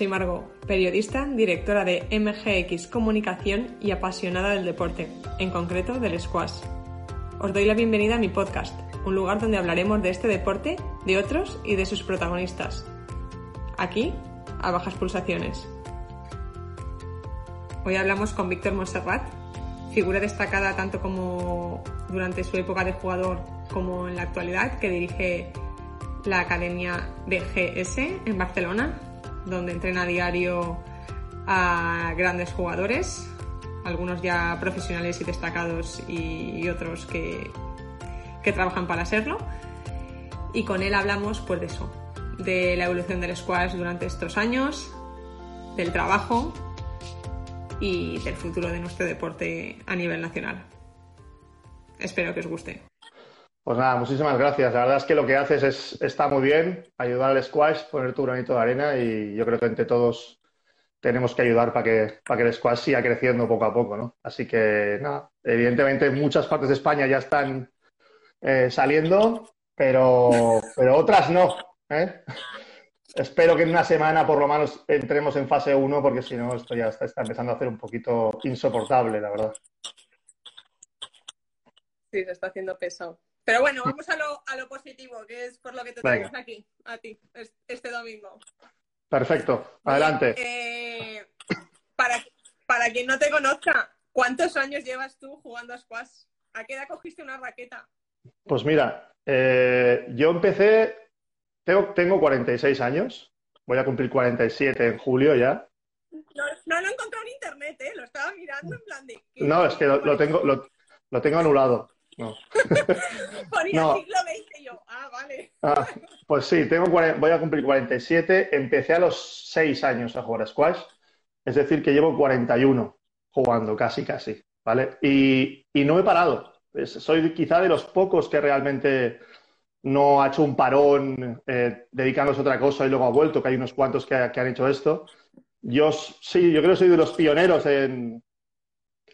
soy Margot, periodista, directora de MGX Comunicación y apasionada del deporte, en concreto del squash. Os doy la bienvenida a mi podcast, un lugar donde hablaremos de este deporte, de otros y de sus protagonistas. Aquí, a bajas pulsaciones. Hoy hablamos con Víctor Monserrat, figura destacada tanto como durante su época de jugador como en la actualidad, que dirige la Academia BGS en Barcelona, donde entrena a diario a grandes jugadores, algunos ya profesionales y destacados y, otros que, que, trabajan para serlo. Y con él hablamos pues de eso, de la evolución del squash durante estos años, del trabajo y del futuro de nuestro deporte a nivel nacional. Espero que os guste. Pues nada, muchísimas gracias. La verdad es que lo que haces es, está muy bien, ayudar al squash, poner tu granito de arena y yo creo que entre todos tenemos que ayudar para que, para que el squash siga creciendo poco a poco, ¿no? Así que nada, evidentemente muchas partes de España ya están eh, saliendo, pero, pero otras no. ¿eh? Espero que en una semana por lo menos entremos en fase 1 porque si no esto ya está, está empezando a hacer un poquito insoportable, la verdad. Sí, se está haciendo pesado. Pero bueno, vamos a lo, a lo positivo, que es por lo que te tenemos aquí, a ti, este domingo. Perfecto, adelante. Eh, para, para quien no te conozca, ¿cuántos años llevas tú jugando a squash? ¿A qué edad cogiste una raqueta? Pues mira, eh, yo empecé, tengo, tengo 46 años, voy a cumplir 47 en julio ya. No, no lo he encontrado en internet, ¿eh? lo estaba mirando en plan de... No, es que lo, tengo, lo tengo anulado. No. Ponía siglo XX yo. Ah, vale. Ah, pues sí, tengo, voy a cumplir 47. Empecé a los 6 años a jugar a squash. Es decir, que llevo 41 jugando, casi, casi. ¿Vale? Y, no he parado. Soy quizá de los pocos que realmente no ha hecho un parón eh, dedicándose a otra cosa y luego ha vuelto, que hay unos cuantos que, que han hecho esto. Yo sí, yo creo que soy de los pioneros en,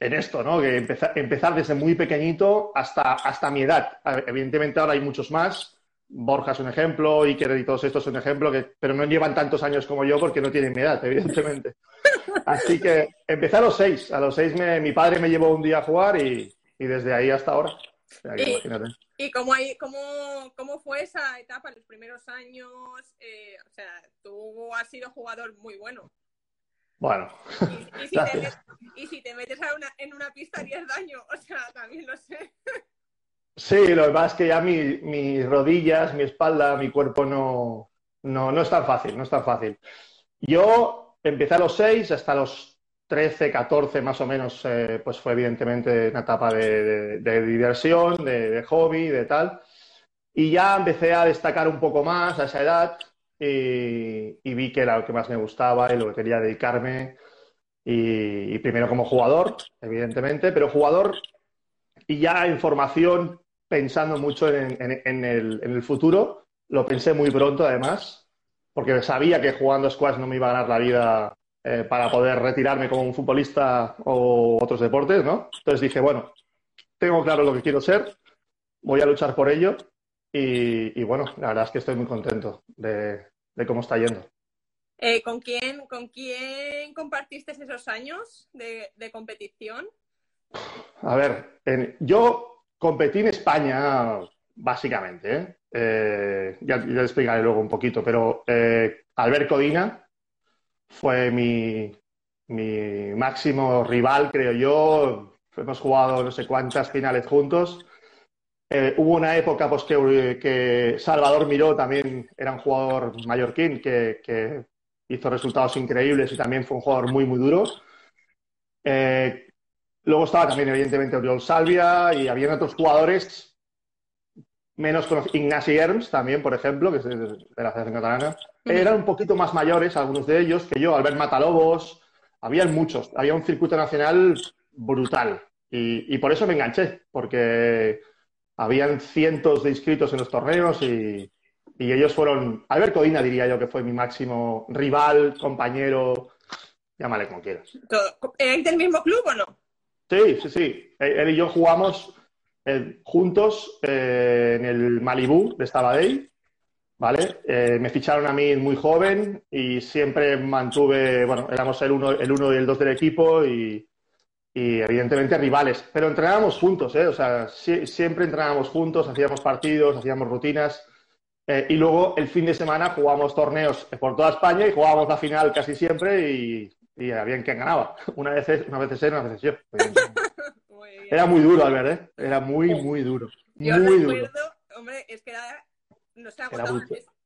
en esto, ¿no? Que empezar, desde muy pequeñito hasta, hasta mi edad. Evidentemente ahora hay muchos más. Borja es un ejemplo, Iker y todos estos son un ejemplo, que, pero no llevan tantos años como yo porque no tienen mi edad, evidentemente. Así que empecé a los seis. A los seis mi padre me llevó un día a jugar y, desde ahí hasta ahora. ¿Y, cómo, hay, cómo, cómo, fue esa etapa, los primeros años? Eh, o sea, tú has sido jugador muy bueno. Bueno. Y, si, te metes, en una pista harías daño, o sea, también lo sé. Sí, lo que pasa es que ya mis rodillas, mi espalda, mi cuerpo no, no, no es tan fácil, no es tan fácil. Yo empecé a los 6 hasta los 13, 14 más o menos, eh, pues fue evidentemente una etapa de, diversión, de, de, hobby, de tal. Y ya empecé a destacar un poco más a esa edad y, vi que era lo que más me gustaba y lo que quería dedicarme. Y, primero como jugador, evidentemente, pero jugador y ya en formación, pensando mucho en, el, futuro. Lo pensé muy pronto, además, porque sabía que jugando squash no me iba a ganar la vida eh, para poder retirarme como un futbolista o otros deportes, ¿no? Entonces dije, bueno, tengo claro lo que quiero ser, voy a luchar por ello y, bueno, la verdad es que estoy muy contento de, cómo está yendo. Eh, ¿con, quién, ¿Con quién compartiste esos años de, competición? A ver, yo competí en España, básicamente. ¿eh? Eh, ya, ya, explicaré luego un poquito, pero Albert Codina fue mi, mi máximo rival, creo yo. Hemos jugado no sé cuántas finales juntos eh, hubo una época pues, que, Salvador Miró también era un jugador mallorquín que, hizo resultados increíbles y también fue un jugador muy, muy duro. Eh, luego estaba también, evidentemente, Oriol Salvia y había otros jugadores menos conocidos. Ignasi Erms también, por ejemplo, que es de, la Federación Catalana. Eran un poquito más mayores, algunos de ellos, que yo, Albert Matalobos. Habían muchos. Había un circuito nacional brutal. Y, y por eso me enganché, porque habían cientos de inscritos en los torneos y, ellos fueron, Albert Codina diría yo que fue mi máximo rival, compañero, llámale como quieras. ¿Erais del mismo club o no? Sí, sí, sí. Él y yo jugamos eh, juntos eh, en el Malibú de Stabadell ¿vale? Eh, me ficharon a mí muy joven y siempre mantuve, bueno, éramos el uno, el uno y el dos del equipo y, y evidentemente rivales, pero entrenábamos juntos, ¿eh? O sea, siempre entrenábamos juntos, hacíamos partidos, hacíamos rutinas. Eh, y luego el fin de semana jugábamos torneos por toda España y jugábamos la final casi siempre y, y había quien ganaba. Una vez, una vez él, una vez yo. Era muy duro, Albert, ¿eh? Era muy, muy duro. Yo muy recuerdo, duro. hombre, es que era, no se agotaba,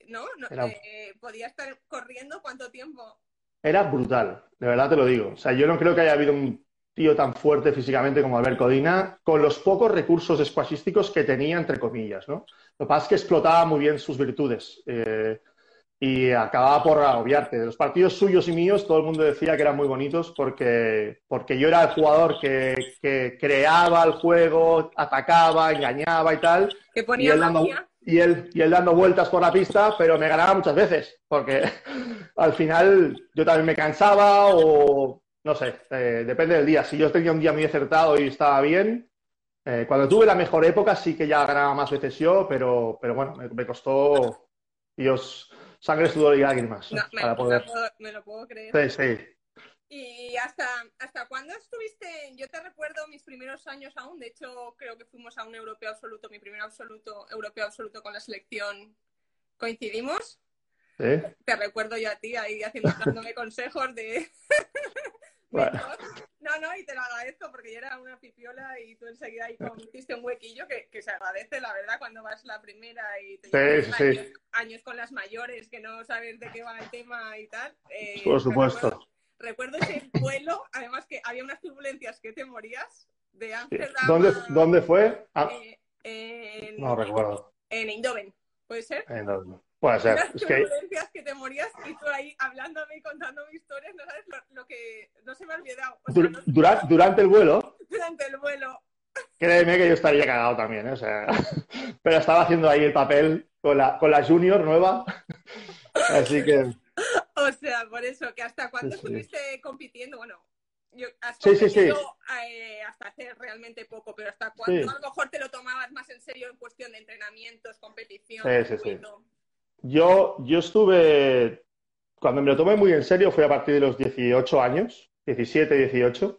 ¿no? no era... eh, podía estar corriendo cuánto tiempo. Era brutal, de verdad te lo digo. O sea, yo no creo que haya habido un tío tan fuerte físicamente como Albert Codina, con los pocos recursos squashísticos que tenía, entre comillas, ¿no? Lo que pasa es que explotaba muy bien sus virtudes. Eh, y acababa por agobiarte. De los partidos suyos y míos, todo el mundo decía que eran muy bonitos porque, porque yo era el jugador que, que creaba el juego, atacaba, engañaba y tal. Que ponía y él, dando, y, él, y él dando vueltas por la pista, pero me ganaba muchas veces porque al final yo también me cansaba o no sé, eh, depende del día. Si yo tenía un día muy acertado y estaba bien, eh, cuando tuve la mejor época sí que ya ganaba más veces yo, pero, pero bueno, me, me costó, Dios, sangre, sudor y lágrimas. No, me, para poder... me, lo puedo, me, lo puedo, creer. Sí, sí. ¿Y hasta, hasta cuándo estuviste? Yo te recuerdo mis primeros años aún, de hecho creo que fuimos a un europeo absoluto, mi primer absoluto, europeo absoluto con la selección, ¿coincidimos? ¿Sí? Te recuerdo yo a ti ahí haciendo, dándome consejos de... Bueno. No, no, y te lo agradezco porque yo era una pipiola y tú enseguida ahí hiciste un huequillo que, que, se agradece, la verdad, cuando vas la primera y te sí, años, con las mayores que no sabes de qué va el tema y tal. Eh, Por supuesto. Recuerdo, recuerdo, ese vuelo, además que había unas turbulencias que te morías de Ámsterdam. ¿Dónde, ¿Dónde fue? Ah, eh, en, no recuerdo. En Eindhoven, ¿puede ser? Eindhoven. Puede ser. Las es que... te morías y tú ahí hablándome y contándome historias, no sabes lo, lo que no se me ha olvidado. O sea, Dur no... durante, durante el vuelo. Durante el vuelo. Créeme que yo estaría cagado también, ¿eh? o sea, pero estaba haciendo ahí el papel con la, con la junior nueva, así que... O sea, por eso, que hasta cuándo Sí, sí. estuviste compitiendo, bueno, yo, has Sí, sí, sí. competido, eh, hasta hace realmente poco, pero hasta cuándo a lo mejor te lo tomabas más en serio en cuestión de entrenamientos, competición, Sí, sí, sí. Yo, yo estuve, cuando me lo tomé muy en serio fue a partir de los 18 años, 17, 18,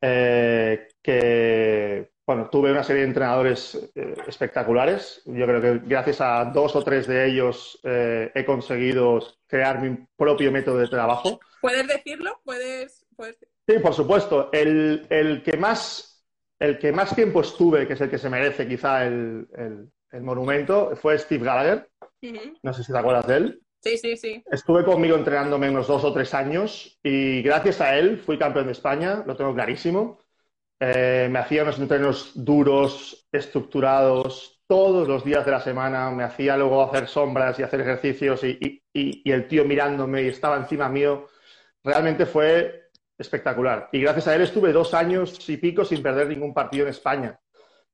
eh, que, bueno, tuve una serie de entrenadores eh, espectaculares. Yo creo que gracias a dos o tres de ellos eh, he conseguido crear mi propio método de trabajo. ¿Puedes decirlo? ¿Puedes...? puedes... Sí, por supuesto. El, el, que más, el que más tiempo estuve, que es el que se merece quizá el, el, el monumento, fue Steve Gallagher. Uh -huh. No sé si te acuerdas de él. Sí, sí, sí. Estuve conmigo entrenándome unos dos o tres años y gracias a él fui campeón de España, lo tengo clarísimo. Eh, me hacía unos entrenos duros, estructurados, todos los días de la semana. Me hacía luego hacer sombras y hacer ejercicios y, y, y, y el tío mirándome y estaba encima mío. Realmente fue espectacular. Y gracias a él estuve dos años y pico sin perder ningún partido en España.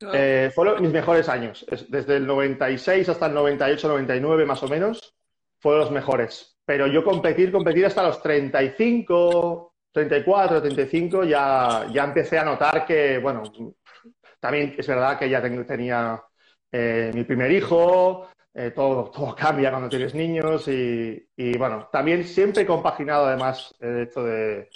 Oh. Eh, fueron mis mejores años, desde el 96 hasta el 98, 99 más o menos, fueron los mejores. Pero yo competir, competir hasta los 35, 34, 35, ya, ya empecé a notar que, bueno, también es verdad que ya tenía eh, mi primer hijo, eh, todo, todo cambia cuando tienes niños y, y, bueno, también siempre he compaginado además el hecho de,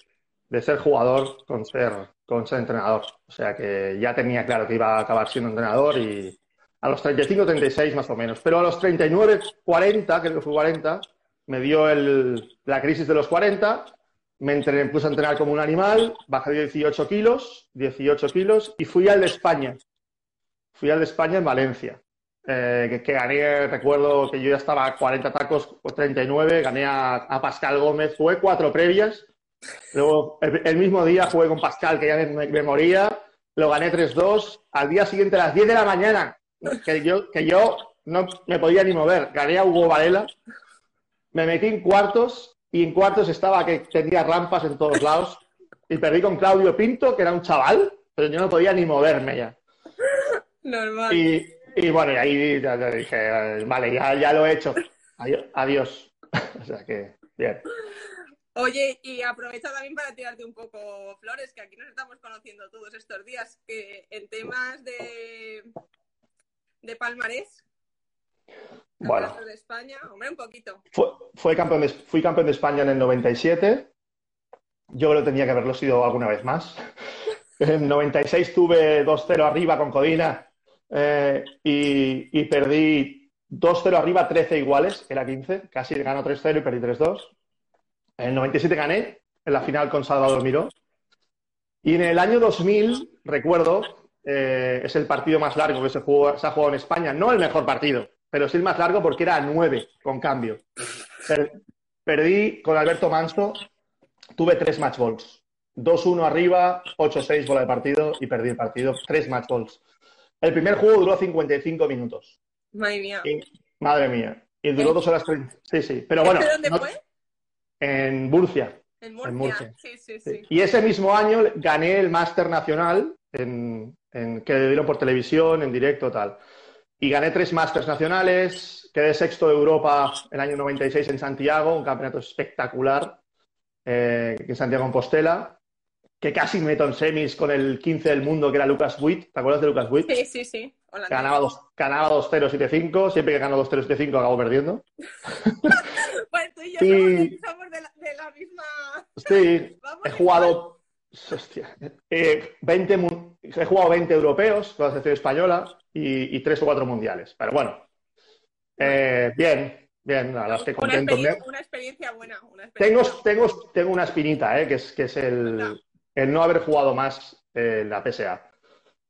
de ser jugador con ser, con ser entrenador. O sea que ya tenía claro que iba a acabar siendo entrenador y a los 35, 36 más o menos. Pero a los 39, 40, creo que fue 40, me dio el, la crisis de los 40, me, entrené, me puse a entrenar como un animal, bajé 18 kilos, 18 kilos y fui al de España. Fui al de España en Valencia. Eh, que, que, gané, recuerdo que yo ya estaba a 40 tacos o 39, gané a, a Pascal Gómez, jugué cuatro previas Luego, el, el, mismo día jugué con Pascal, que ya me, me moría, lo gané 3-2. Al día siguiente, a las 10 de la mañana, que yo, que yo no me podía ni mover, gané a Hugo Varela, me metí en cuartos y en cuartos estaba que tenía rampas en todos lados y perdí con Claudio Pinto, que era un chaval, pero yo no podía ni moverme ya. Normal. Y, y bueno, y ahí ya, ya dije, vale, ya, ya lo he hecho. Adiós. o sea que, bien. Oye, y aprovecha también para tirarte un poco flores, que aquí nos estamos conociendo todos estos días, que en temas de, de palmarés. Bueno. De España, hombre, un poquito. Fue, fue campeón de- fui campeón de España en el 97. Yo creo que tenía que haberlo sido alguna vez más. En el 96 tuve 2-0 arriba con Codina eh, y, y perdí 2-0 arriba, 13 iguales, era 15. Casi ganó 3-0 y perdí 3-2. En el 97 gané en la final con Salvador Miró. Y en el año 2000, recuerdo, eh, es el partido más largo que se, jugó- se ha jugado en España. No el mejor partido, pero sí el más largo porque era a 9 con cambio. Per- perdí con Alberto Manso, tuve tres match balls. 2-1 arriba, 8-6 bola de partido y perdí el partido. Tres match balls. El primer juego duró 55 minutos. Madre mía. Y- madre mía. Y duró ¿Eh? dos horas 30. Sí, sí. Pero bueno, ¿Este dónde no- fue? En Murcia. En Murcia. Murcia. Sí, sí, Sí. Y ese mismo año gané el Máster Nacional en, en- que dieron por televisión, en directo, tal. Y gané tres Masters nacionales, quedé sexto de Europa el año 96 en Santiago, un campeonato espectacular, eh, en Santiago Compostela, que casi me meto en semis con el 15 del mundo, que era Lucas Witt. ¿Te acuerdas de Lucas Witt? Sí, sí, sí. Ganaba dos- ganaba 2-0, 7-5. Siempre que gano 2-0, 7-5 acabo perdiendo. Pues tú y yo Sí. somos, de, la, de la misma. Sí, Vamos he jugado. Hostia, eh, 20, mun- he jugado 20 europeos con la selección española y, y 3 o 4 mundiales. Pero bueno, eh, bien, bien, la verdad es que Una, contento. experien- Me- una experiencia buena. Una Tengo, experiencia tengo, tengo una espinita, eh, que es, que es el, el no haber jugado más eh, la PSA.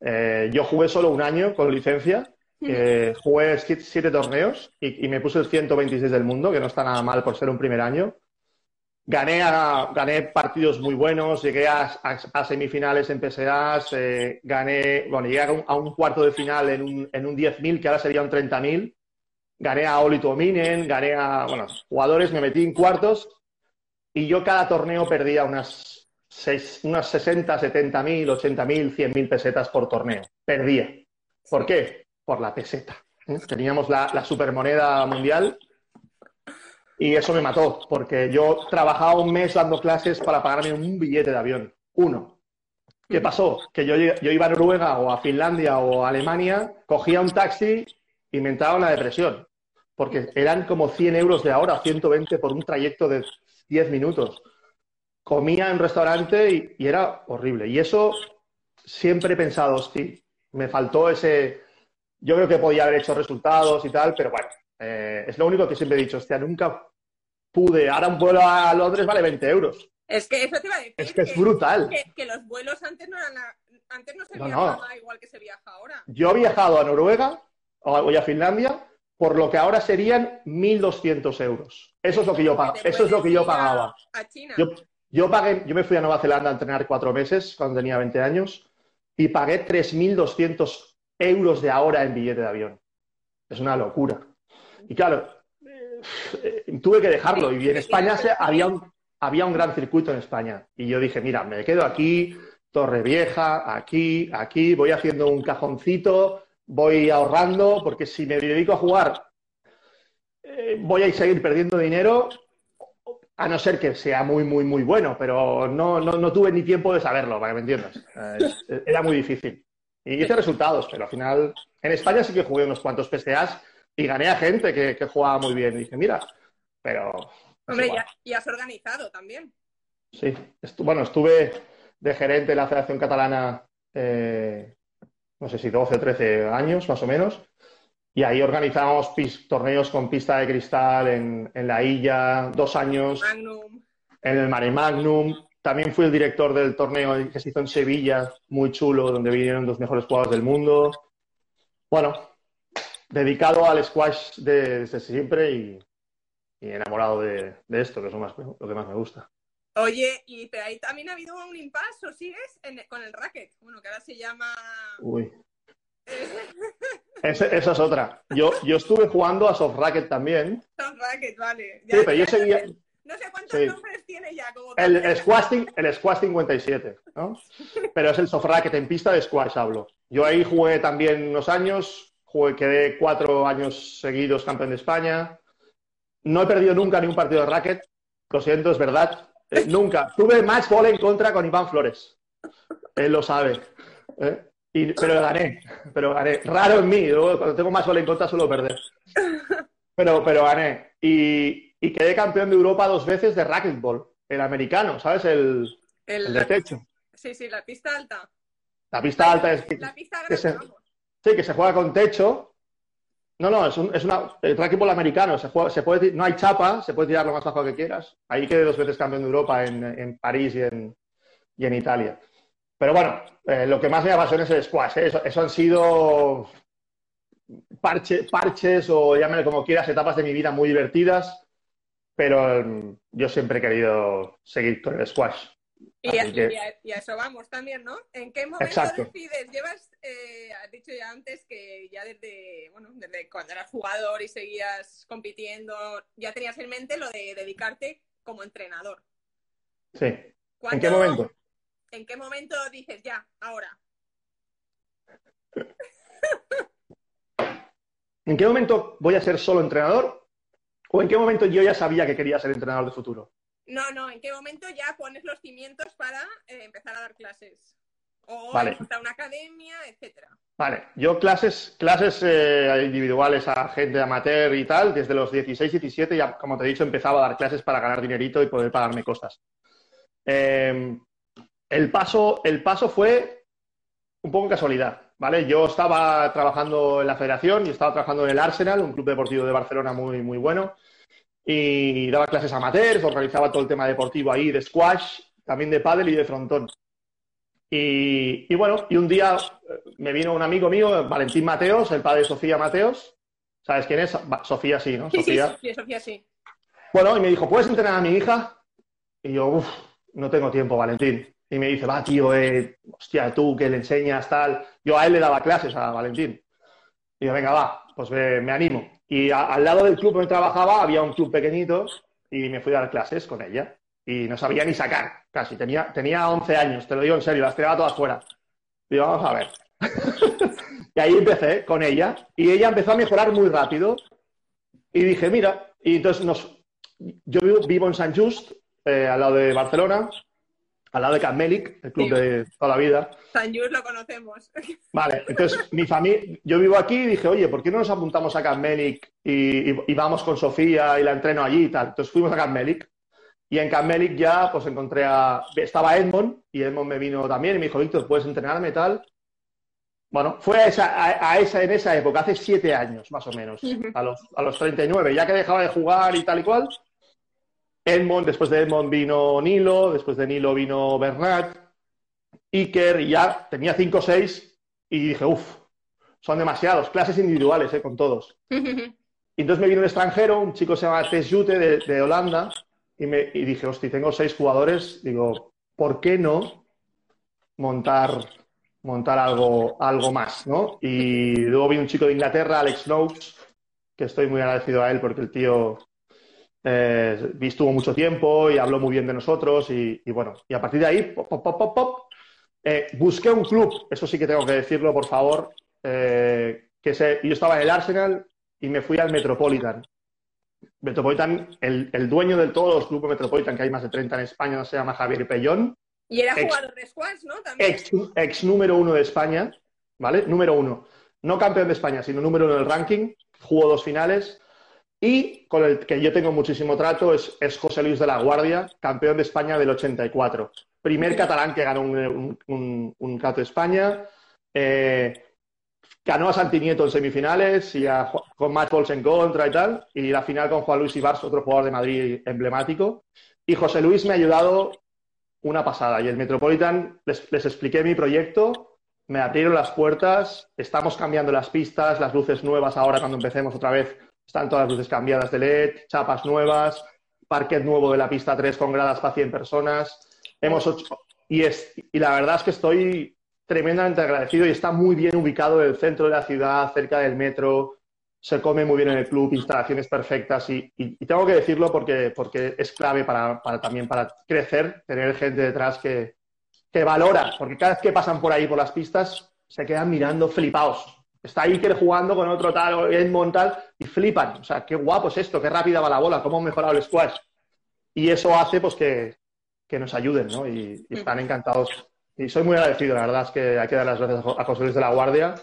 Eh, yo jugué solo un año con licencia, eh, jugué siete, torneos y, y me puse el 126 del mundo, que no está nada mal por ser un primer año. Gané, a- gané partidos muy buenos, llegué a, a- a semifinales en PSAs, eh, gané, bueno, llegué a un, a un cuarto de final en un, en un 10.000, que ahora sería un 30.000. Gané a Oli Tuominen, gané a, bueno, jugadores, me metí en cuartos y yo cada torneo perdía unas, seis, unas 60, 70 mil, 80 mil, 100 mil pesetas por torneo. Perdía. ¿Por qué? Por la peseta. ¿eh? Teníamos la, la supermoneda mundial y eso me mató, porque yo trabajaba un mes dando clases para pagarme un billete de avión. Uno. ¿Qué pasó? Que yo, yo iba a Noruega o a Finlandia o a Alemania, cogía un taxi y me entraba una depresión, porque eran como 100 euros de ahora, 120 por un trayecto de 10 minutos. Comía en un restaurante y, y era horrible. Y eso siempre he pensado, sí, me faltó ese... Yo creo que podía haber hecho resultados y tal, pero bueno, eh, es lo único que siempre he dicho, hostia, nunca pude. Ahora un vuelo a Londres vale 20 euros. Es que eso te iba a decir. Es que es brutal. Que, que los vuelos antes no eran antes no se No, viajaba igual que se viaja ahora. Yo he viajado a Noruega o a Finlandia por lo que ahora serían 1.200 euros. Eso es lo que yo, pag- eso es lo que yo pagaba. A China. Yo, yo pagué, yo me fui a Nueva Zelanda a entrenar cuatro meses cuando tenía 20 años y pagué 3.200 euros de ahora en billete de avión. Es una locura. Y claro, eh, tuve que dejarlo. Y en España había, un, había un gran circuito en España. Y yo dije, mira, me quedo aquí, Torrevieja, aquí, aquí, voy haciendo un cajoncito, voy ahorrando, porque si me dedico a jugar, eh, voy a seguir perdiendo dinero a no ser que sea muy, muy, muy bueno, pero no, no, no tuve ni tiempo de saberlo, para que me entiendas. Eh, es- era muy difícil. Y hice resultados, pero al final, en España sí que jugué unos cuantos PSAs y gané a gente que, que jugaba muy bien. Y dije, mira, pero... Hombre, ya, y has organizado también. Sí, estu- bueno, estuve de gerente de la Federación Catalana, eh, no sé si 12 o 13 años más o menos, y ahí organizábamos pis- torneos con pista de cristal en, en la Illa, dos años, Magnum. en el Mare Magnum. También fui el director del torneo que se hizo en Sevilla, muy chulo, donde vinieron los mejores jugadores del mundo. Bueno, dedicado al squash de- desde siempre y, y enamorado de, de esto, que es lo, más- lo que más me gusta. Oye, y pero ahí también ha habido un impasse, ¿o sigues en- con el racket? Bueno, que ahora se llama... Uy. Ese- esa es otra. Yo, yo estuve jugando a soft racket también. Soft racket, vale. Sí, pero yo ya seguía No sé, cuántos Sí. nombres tiene ya. Como el, el squash, el squash 57, ¿no? Pero es el soft racket en pista de squash, hablo. Yo ahí jugué también unos años, jugué, quedé cuatro años seguidos campeón de España. No he perdido nunca ni un partido de racket. Lo siento, es verdad. Eh, nunca. Tuve match ball en contra con Iván Flores. Él lo sabe. ¿eh? Y- pero gané. Pero gané. Raro en mí. Yo, cuando tengo match ball en contra suelo perder. Pero, pero gané. Y, y quedé campeón de Europa dos veces de racquetball, el americano, ¿sabes? El, el, de techo. Sí, sí, la pista alta. La pista alta es La pista grande, se- vamos. Sí, que se juega con techo. No, no, es, un, es una, el racquetball americano. Se juega, se puede, no hay chapa, se puede tirar lo más bajo que quieras. Ahí quedé dos veces campeón de Europa en, en París y en, y en Italia. Pero bueno, eh, lo que más me apasiona es el squash. ¿eh? Eso, eso han sido parche- parches o llámale como quieras, etapas de mi vida muy divertidas. Pero mm, yo siempre he querido seguir con el squash. Y a, Así que- y a- y a eso vamos también, ¿no? ¿En qué momento Exacto. decides? Llevas, eh, has dicho ya antes que ya desde, bueno, desde cuando eras jugador y seguías compitiendo, ya tenías en mente lo de dedicarte como entrenador. Sí. ¿En ¿Cuándo- qué momento? ¿En qué momento dices ya, ahora? ¿En qué momento voy a ser solo entrenador? ¿O en qué momento yo ya sabía que quería ser entrenador de futuro? No, no, ¿en qué momento ya pones los cimientos para eh, empezar a dar clases? O Vale. montar una academia, etcétera. Vale, yo clases, clases eh, individuales a gente amateur y tal, desde los 16, 17, ya como te he dicho, empezaba a dar clases para ganar dinerito y poder pagarme cosas. Eh, el, paso, el paso fue un poco casualidad, ¿vale? Yo estaba trabajando en la federación y estaba trabajando en el Arsenal, un club deportivo de Barcelona muy, muy bueno, y daba clases amateurs, organizaba todo el tema deportivo ahí, de squash, también de pádel y de frontón. Y, y bueno, y un día eh, me vino un amigo mío, Valentín Mateos, el padre de Sofía Mateos. ¿Sabes quién es? Sofía sí, ¿no? Sí, sí, Sofía. sí, Sofía, sí. Bueno, y me dijo, ¿puedes entrenar a mi hija? Y yo, uff, no tengo tiempo, Valentín. Y me dice, va, tío, eh, hostia, tú que le enseñas, tal. Yo a él le daba clases a Valentín. Y yo, venga, va, pues me, me animo. Y al lado del club donde trabajaba había un club pequeñito y me fui a dar clases con ella. Y no sabía ni sacar, casi. Tenía, tenía 11 años, te lo digo en serio, las tiraba todas fuera. Y vamos a ver. y ahí empecé con ella. Y ella empezó a mejorar muy rápido. Y dije, mira, y entonces nos, yo vivo, vivo en San Just, eh, al lado de Barcelona, al lado de Camp Melic, el club Sí. de toda la vida. San Just lo conocemos. Vale, entonces mi familia, yo vivo aquí y dije, oye, ¿por qué no nos apuntamos a Camp Melic y, y- y vamos con Sofía y la entreno allí y tal? Entonces fuimos a Camp Melic y en Camp Melic ya pues encontré a, estaba Edmond y Edmond me vino también y me dijo, Víctor, ¿puedes entrenarme y tal? Bueno, fue a esa, a, a esa, en esa época, hace siete años más o menos, a los, a los 39, ya que dejaba de jugar y tal y cual. Edmond, después de Edmond vino Nilo, después de Nilo vino Bernat, Iker, y ya tenía 5 o 6 y dije, uff, son demasiados, clases individuales, eh, con todos. Y entonces me vino un extranjero, un chico que se llama Tess Jute de, de Holanda, y, me, y dije, hostia, tengo seis jugadores, digo, ¿por qué no montar, montar algo, algo más, ¿no? Y luego vino un chico de Inglaterra, Alex Noakes, que estoy muy agradecido a él porque el tío eh, estuvo mucho tiempo y habló muy bien de nosotros y, y bueno, y a partir de ahí, pop, pop, pop, pop, eh, busqué un club, eso sí que tengo que decirlo, por favor, eh, que se, yo estaba en el Arsenal y me fui al Metropolitan. Metropolitan, el, el dueño de todos los clubes Metropolitan, que hay más de 30 en España, se llama Javier Pellón, Y era Ex- jugador de squash, ¿no? También. ex, ex número uno de España, ¿vale? Número uno. No campeón de España, sino número uno del ranking. Jugó dos finales. Y con el que yo tengo muchísimo trato es, es José Luis de la Guardia, campeón de España del 84. Primer catalán que ganó un, un, un, un de España. Eh, ganó a Santinieto en semifinales y a, con Matt Pols en contra y tal. Y la final con Juan Luis Ibars, otro jugador de Madrid emblemático. Y José Luis me ha ayudado una pasada. Y el Metropolitan les, les expliqué mi proyecto, me abrieron las puertas, estamos cambiando las pistas, las luces nuevas ahora cuando empecemos otra vez, están todas las luces cambiadas de LED, chapas nuevas, parquet nuevo de la pista 3 con gradas para 100 personas. Hemos hecho- y, es, y la verdad es que estoy tremendamente agradecido y está muy bien ubicado en el centro de la ciudad, cerca del metro, se come muy bien en el club, instalaciones perfectas y, y- y tengo que decirlo porque, porque es clave para, para también para crecer, tener gente detrás que, que valora, porque cada vez que pasan por ahí por las pistas se quedan mirando flipados. Está Iker jugando con otro tal o Edmond tal y flipan. O sea, qué guapo es esto, qué rápida va la bola, cómo ha mejorado el squash. Y eso hace pues que, que nos ayuden, ¿no? Y, y están encantados. Y soy muy agradecido, la verdad es que hay que dar las gracias a Jo- a José Luis de la Guardia,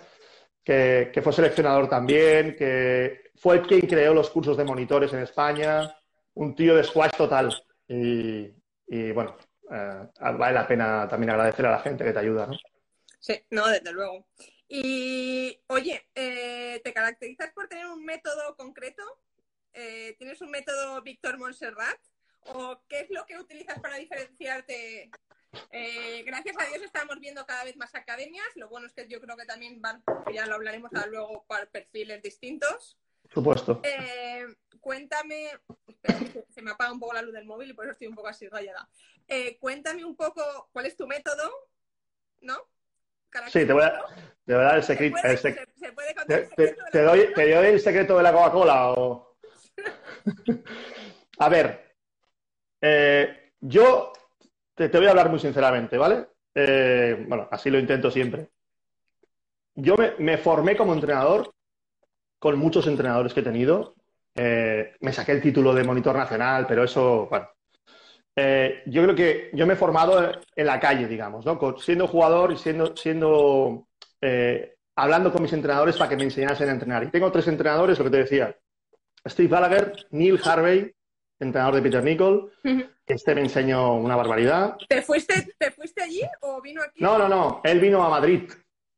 que, que fue seleccionador también, que fue quien creó los cursos de monitores en España, un tío de squash total. Y, bueno, eh, vale la pena también agradecer a la gente que te ayuda, ¿no? Sí, no, desde luego. Y oye, eh, ¿te caracterizas por tener un método concreto? Eh, ¿Tienes un método Víctor Montserrat? ¿O qué es lo que utilizas para diferenciarte? Eh, gracias a Dios estamos viendo cada vez más academias. Lo bueno es que yo creo que también van, ya lo hablaremos luego, para perfiles distintos. Por supuesto. cuéntame, se me apaga un poco la luz del móvil y por eso estoy un poco así rayada. cuéntame un poco cuál es tu método, ¿no? Sí, te voy, a, dar el secreto. te, doy, el secreto de la Coca-Cola. O... a ver, eh, yo te, voy a hablar muy sinceramente, ¿vale? Eh, bueno, así lo intento siempre. Yo me, formé como entrenador con muchos entrenadores que he tenido. Eh, me saqué el título de monitor nacional, pero eso, bueno, eh, yo creo que yo me he formado en la calle, digamos, ¿no? siendo jugador y siendo, siendo eh, hablando con mis entrenadores para que me enseñasen a entrenar. Y tengo tres entrenadores, lo que te decía. Steve Gallagher, Neil Harvey, entrenador de Peter Nicol. Este me enseñó una barbaridad. ¿Te fuiste, ¿Te fuiste allí o vino aquí? No, no, no. Él vino a Madrid.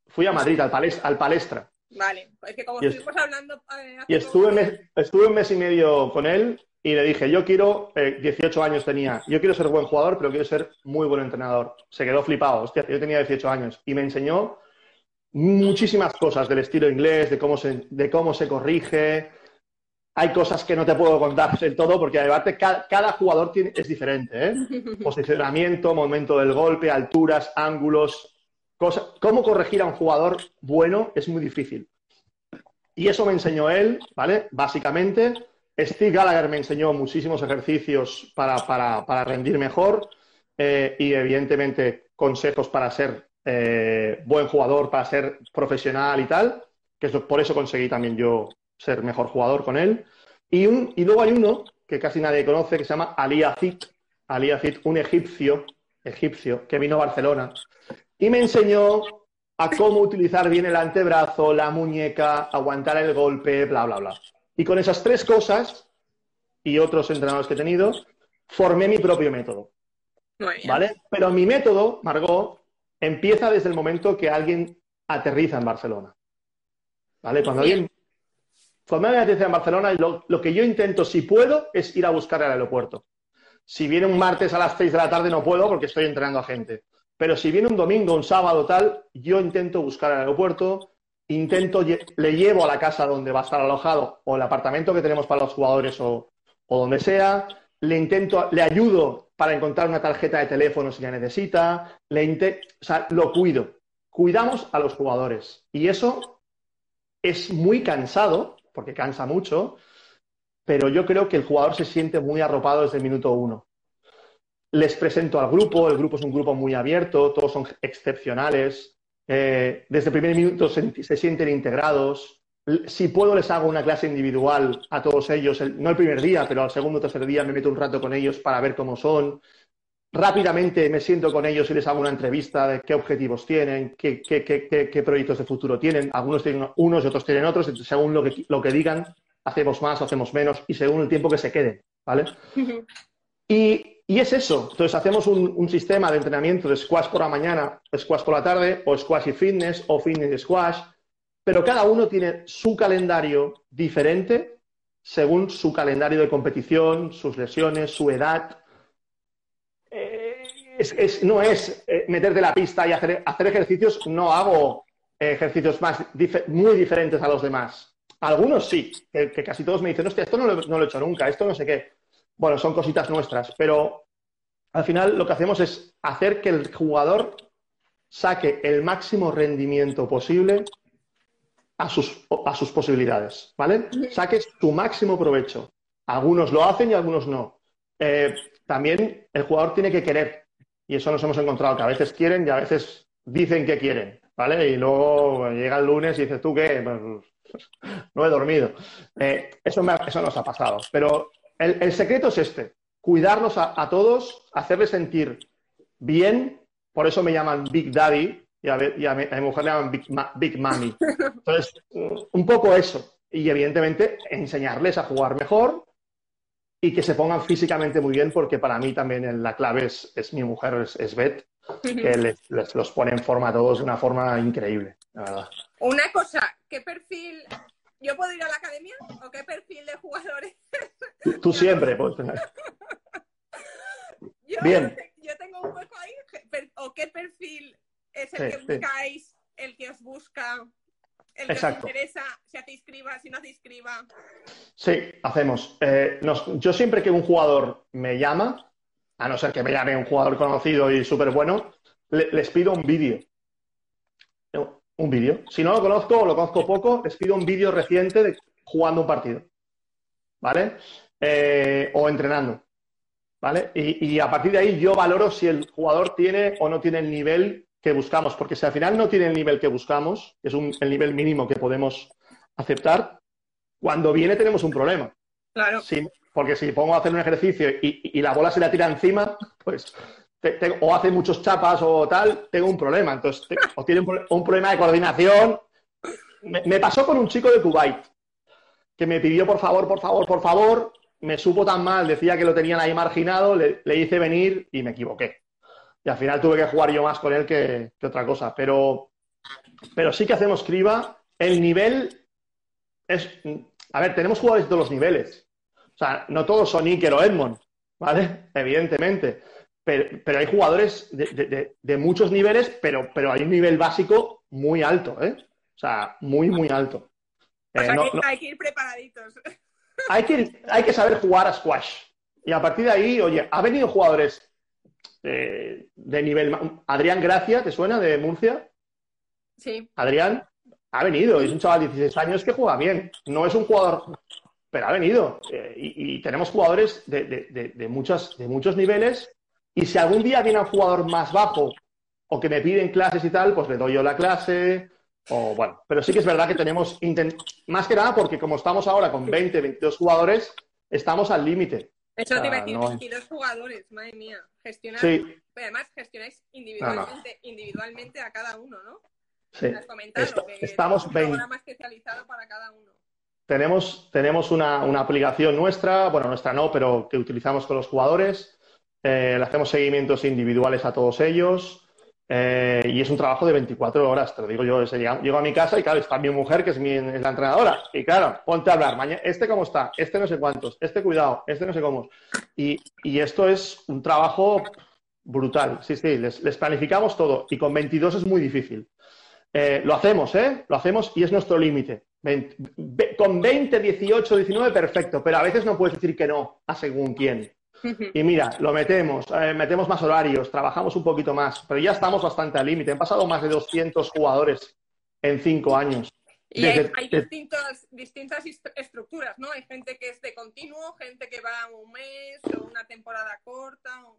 Fui a Madrid, al, al Palestra. Vale, es que como estuvimos hablando... Eh, y estuve, estuve un mes y medio con él y le dije, yo quiero, 18 eh, años tenía, yo quiero ser buen jugador, pero quiero ser muy buen entrenador. Se quedó flipado, hostia, yo tenía 18 años y me enseñó muchísimas cosas del estilo inglés, de cómo se, de cómo se corrige. Hay cosas que no te puedo contar en todo porque además cada, cada jugador tiene, es diferente. ¿eh? Posicionamiento, momento del golpe, alturas, ángulos. Cosas, cómo corregir a un jugador bueno es muy difícil. Y eso me enseñó él, ¿vale? Básicamente Steve Gallagher me enseñó muchísimos ejercicios para, rendir mejor eh, y evidentemente consejos para ser eh, buen jugador, para ser profesional y tal, que por eso conseguí también yo ser mejor jugador con él. Y, un, y luego hay uno que casi nadie conoce que se llama Ali Azid, Ali Azid, un egipcio, egipcio que vino a Barcelona y me enseñó a cómo utilizar bien el antebrazo, la muñeca, aguantar el golpe, bla, bla, bla. Y con esas tres cosas y otros entrenadores que he tenido, formé mi propio método. ¿Vale? Pero mi método, Margot, empieza desde el momento que alguien aterriza en Barcelona. ¿Vale? Cuando alguien, cuando alguien aterriza en Barcelona, lo, lo que yo intento, si puedo, es ir a buscar al aeropuerto. Si viene un martes a las seis de la tarde, no puedo porque estoy entrenando a gente. Pero si viene un domingo, un sábado, tal, yo intento buscar al aeropuerto, intento, le llevo a la casa donde va a estar alojado o el apartamento que tenemos para los jugadores o, donde sea, le intento, le ayudo para encontrar una tarjeta de teléfono si la necesita, le o lo cuido. Cuidamos a los jugadores. Y eso es muy cansado, porque cansa mucho, pero yo creo que el jugador se siente muy arropado desde el minuto uno. Les presento al grupo, el grupo es un grupo muy abierto, todos son excepcionales, eh, desde el primer minuto se, sienten integrados. Si puedo, les hago una clase individual a todos ellos, no el primer día, pero al segundo o tercer día me meto un rato con ellos para ver cómo son. Rápidamente me siento con ellos y les hago una entrevista de qué objetivos tienen, qué, qué, proyectos de futuro tienen. Algunos tienen unos y otros tienen otros. según lo que, lo que digan, hacemos más hacemos menos y según el tiempo que se quede. ¿vale? Y y es eso. Entonces hacemos un, sistema de entrenamiento de squash por la mañana, squash por la tarde, o squash y fitness, o fitness y squash, pero cada uno tiene su calendario diferente según su calendario de competición, sus lesiones, su edad. Eh, no es eh, meter de la pista y hacer, ejercicios, no hago ejercicios más muy diferentes a los demás. Algunos sí, que, casi todos me dicen, hostia, esto no lo he hecho nunca, esto no sé qué bueno, son cositas nuestras, pero al final lo que hacemos es hacer que el jugador saque el máximo rendimiento posible a sus, a sus posibilidades, ¿vale? Saque su máximo provecho. Algunos lo hacen y algunos no. Eh, también el jugador tiene que querer, y eso nos hemos encontrado, que a veces quieren y a veces dicen que quieren, ¿vale? Y luego llega el lunes y dices, ¿tú qué? No he dormido. Eh, eso, eso nos ha pasado. Pero el, secreto es este, cuidarlos a, todos, hacerles sentir bien, por eso me llaman Big Daddy y a, mi, mujer le llaman Big, Big Mommy. Entonces, un poco eso. y evidentemente enseñarles a jugar mejor y que se pongan físicamente muy bien, porque para mí también la clave es, es mi mujer, es, es Beth, que les, les, los pone en forma a todos de una forma increíble, la verdad. Una cosa, ¿qué perfil ¿Yo puedo ir a la academia? ¿O qué perfil de jugadores? Tú siempre tener. Yo, Bien. yo tengo un hueco ahí. ¿O qué perfil es el Sí, que sí. buscáis, el que os busca, el que Exacto. os interesa, si hacéis criba, si no hacéis criba? Sí, hacemos. Eh, nos- yo siempre que un jugador me llama, a no ser que me llame un jugador conocido y súper bueno, le- les pido un vídeo. Un vídeo. Si no lo conozco o lo conozco poco, les pido un vídeo reciente de jugando un partido. ¿Vale? Eh, o entrenando. ¿Vale? Y, y a partir de ahí yo valoro si el jugador tiene o no tiene el nivel que buscamos. Porque si al final no tiene el nivel que buscamos, que es un- el nivel mínimo que podemos aceptar, cuando viene tenemos un problema. Claro. Sí, porque si pongo a hacer un ejercicio y, y la bola se la tira encima, pues o hace muchos chapas o tal, tengo un problema. Entonces, o tiene un, pro- un problema de coordinación. Me, pasó con un chico de Kuwait que me pidió por favor, por favor, por favor. Me supo tan mal, decía que lo tenían ahí marginado, le, hice venir y me equivoqué. Y al final tuve que jugar yo más con él que, que otra cosa. Pero, pero sí que hacemos criba. El nivel es. A ver, tenemos jugadores de todos los niveles. O sea, no todos son Iker o Edmond, ¿vale? Evidentemente. Pero, pero hay jugadores de, de- de- de muchos niveles, pero, pero hay un nivel básico muy alto, ¿eh? O sea, muy, muy alto. O Eh, sea, no- que no- hay que ir preparaditos. hay, que, hay que saber jugar a squash. Y a partir de ahí, oye, ha venido jugadores eh, de nivel... Adrián Gracia, ¿te suena? De Murcia. Sí. Adrián ha venido, es un chaval de 16 años que juega bien. No es un jugador, pero ha venido. Eh, y, y tenemos jugadores de, de- de- de muchas, de muchos niveles. Y si algún día viene un jugador más bajo o que me piden clases y tal, pues le doy yo la clase. O bueno, pero sí que es verdad que tenemos, más que nada porque como estamos ahora con 20, 22 jugadores, estamos al límite. Eso te iba a decir, no. 22 jugadores, madre mía. Gestionar. Sí, además gestionáis individualmente, individualmente a cada uno, ¿no? sí. Me has comentado Est- que estamos es un 20. programa especializado para cada uno. Tenemos, tenemos una, una aplicación nuestra, bueno, nuestra no, pero que utilizamos con los jugadores. Eh, le hacemos seguimientos individuales a todos ellos. eh, y es un trabajo de 24 horas, te lo digo yo. Llego a mi casa y, claro, está mi mujer, que es, mi, la entrenadora. Y, claro, ponte a hablar. Mañana, este cómo está, este no sé cuántos, este cuidado, este no sé cómo. Y, y esto es un trabajo brutal. Sí, sí, les, planificamos todo. Y con 22 es muy difícil. Eh, lo hacemos, ¿eh? Lo hacemos y es nuestro límite. 20 ve- con 20, 18, 19, perfecto, pero a veces no puedes decir que no a según quién. Y mira, lo metemos, eh, metemos más horarios, trabajamos un poquito más, pero ya estamos bastante al límite. Han pasado más de 200 jugadores en cinco años. Y hay, Desde- hay de- distintos, distintas est- estructuras, ¿no? Hay gente que es de continuo, gente que va un mes o una temporada corta. o-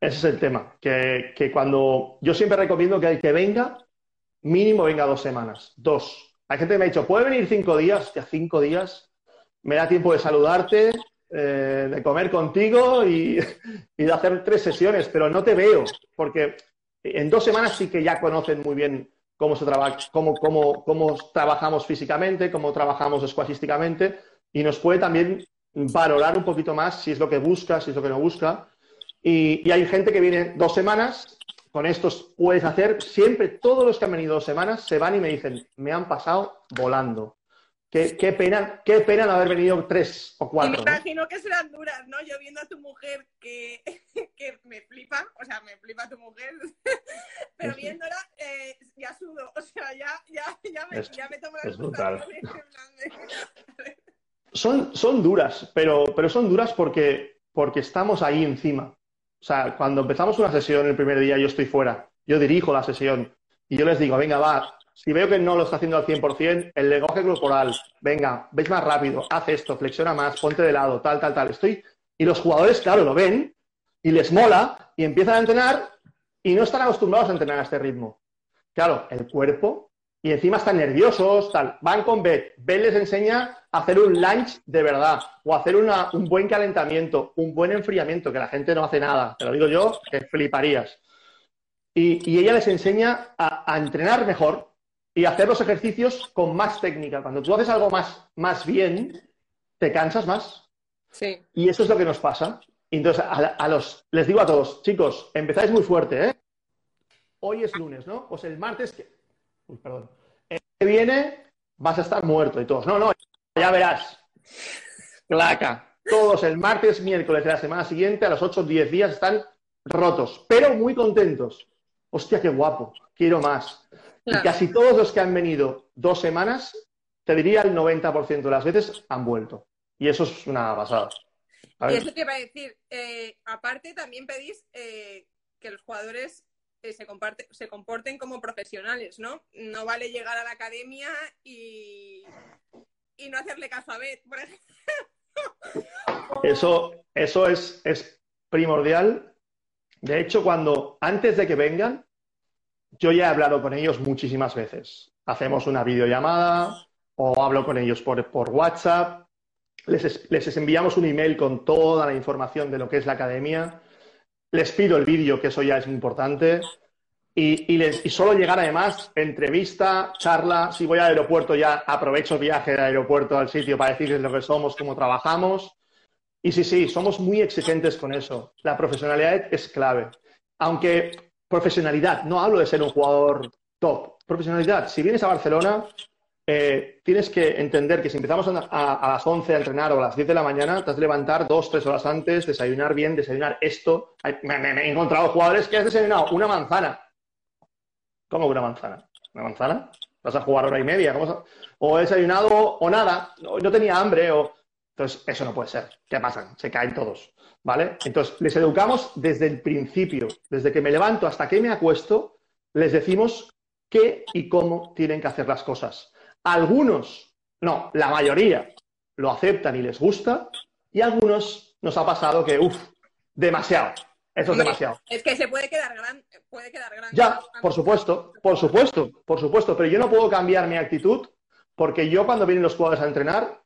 Ese es el tema, que, que cuando yo siempre recomiendo que el que venga, mínimo venga dos semanas, dos. Hay gente que me ha dicho, ¿puede venir cinco días? Hostia, cinco días, me da tiempo de saludarte, eh, de comer contigo y, y de hacer tres sesiones, pero no te veo, porque en dos semanas sí que ya conocen muy bien cómo se trabaja, cómo, cómo, cómo trabajamos físicamente, cómo trabajamos squashísticamente, y nos puede también valorar un poquito más si es lo que busca, si es lo que no busca. Y, y hay gente que viene dos semanas, con estos puedes hacer, siempre todos los que han venido dos semanas se van y me dicen, me han pasado volando. Qué, qué pena, qué pena no haber venido tres o Y me cuatro. ¿no? imagino que serán duras, ¿no? Yo viendo a tu mujer que, que me flipa, o sea, me flipa tu mujer, pero viéndola eh, ya sudo, o sea, ya, ya, ya, me, Es- ya me tomo es las brutal. Son, son duras, pero, pero son duras porque, porque estamos ahí encima. O sea, cuando empezamos una sesión el primer día, yo estoy fuera, yo dirijo la sesión y yo les digo, venga, va, si veo que no lo está haciendo al 100%, el lenguaje corporal, venga, ves más rápido, haz esto, flexiona más, ponte de lado, tal, tal, tal. Estoy... Y los jugadores, claro, lo ven y les mola y empiezan a entrenar y no están acostumbrados a entrenar a este ritmo. Claro, el cuerpo y encima están nerviosos, tal. Van con Bet. Bet les enseña a hacer un lunch de verdad o hacer una- un buen calentamiento, un buen enfriamiento, que la gente no hace nada. Te lo digo yo, que fliparías. Y, y ella les enseña a, a entrenar mejor y hacer los ejercicios con más técnica. Cuando tú haces algo más, más bien, te cansas más. Sí. Y eso es lo que nos pasa. Y entonces, a, a los, les digo a todos, chicos, empezáis muy fuerte, ¿eh? Hoy es lunes, ¿no? Pues el martes que... Uy, perdón. El que viene vas a estar muerto y todos. No, no, ya verás. Claca. Todos el martes, miércoles de la semana siguiente, a los 8 o 10 días, están rotos, pero muy contentos. Hostia, qué guapo. Quiero más. Y casi todos los que han venido dos semanas, te diría el 90% de las veces han vuelto. Y eso es una pasada. Y eso te iba a decir, eh, aparte también pedís eh, que los jugadores eh, se, comparte- se comporten como profesionales, ¿no? No vale llegar a la academia y, y no hacerle caso a Beth, por ejemplo. Eso, eso es, es primordial. De hecho, cuando antes de que vengan, yo ya he hablado con ellos muchísimas veces. Hacemos una videollamada o hablo con ellos por, por WhatsApp. Les, es- les enviamos un email con toda la información de lo que es la academia. Les pido el vídeo, que eso ya es importante. Y, y les, y solo llegar además, entrevista, charla. Si voy al aeropuerto ya aprovecho el viaje del aeropuerto al sitio para decirles lo que somos, cómo trabajamos. Y sí, sí, somos muy exigentes con eso. La profesionalidad es clave. Aunque profesionalidad, no hablo de ser un jugador top. Profesionalidad, si vienes a Barcelona, eh, tienes que entender que si empezamos a, las 11 a entrenar o a las 10 de la mañana, te has de levantar dos, tres horas antes, desayunar bien, desayunar esto. Me, he encontrado jugadores que has desayunado una manzana. ¿Cómo una manzana? ¿Una manzana? ¿Vas a jugar hora y media? ¿Cómo O he desayunado o nada, no, no tenía hambre, o... Entonces, eso no puede ser. ¿Qué pasa? Se caen todos, ¿vale? Entonces, les educamos desde el principio, desde que me levanto hasta que me acuesto, les decimos qué y cómo tienen que hacer las cosas. Algunos, no, la mayoría, lo aceptan y les gusta, y algunos nos ha pasado que, uff, demasiado. Eso es demasiado. Es que se puede quedar grande, puede quedar grande. Ya, por supuesto, por supuesto, por supuesto, pero yo no puedo cambiar mi actitud porque yo cuando vienen los jugadores a entrenar,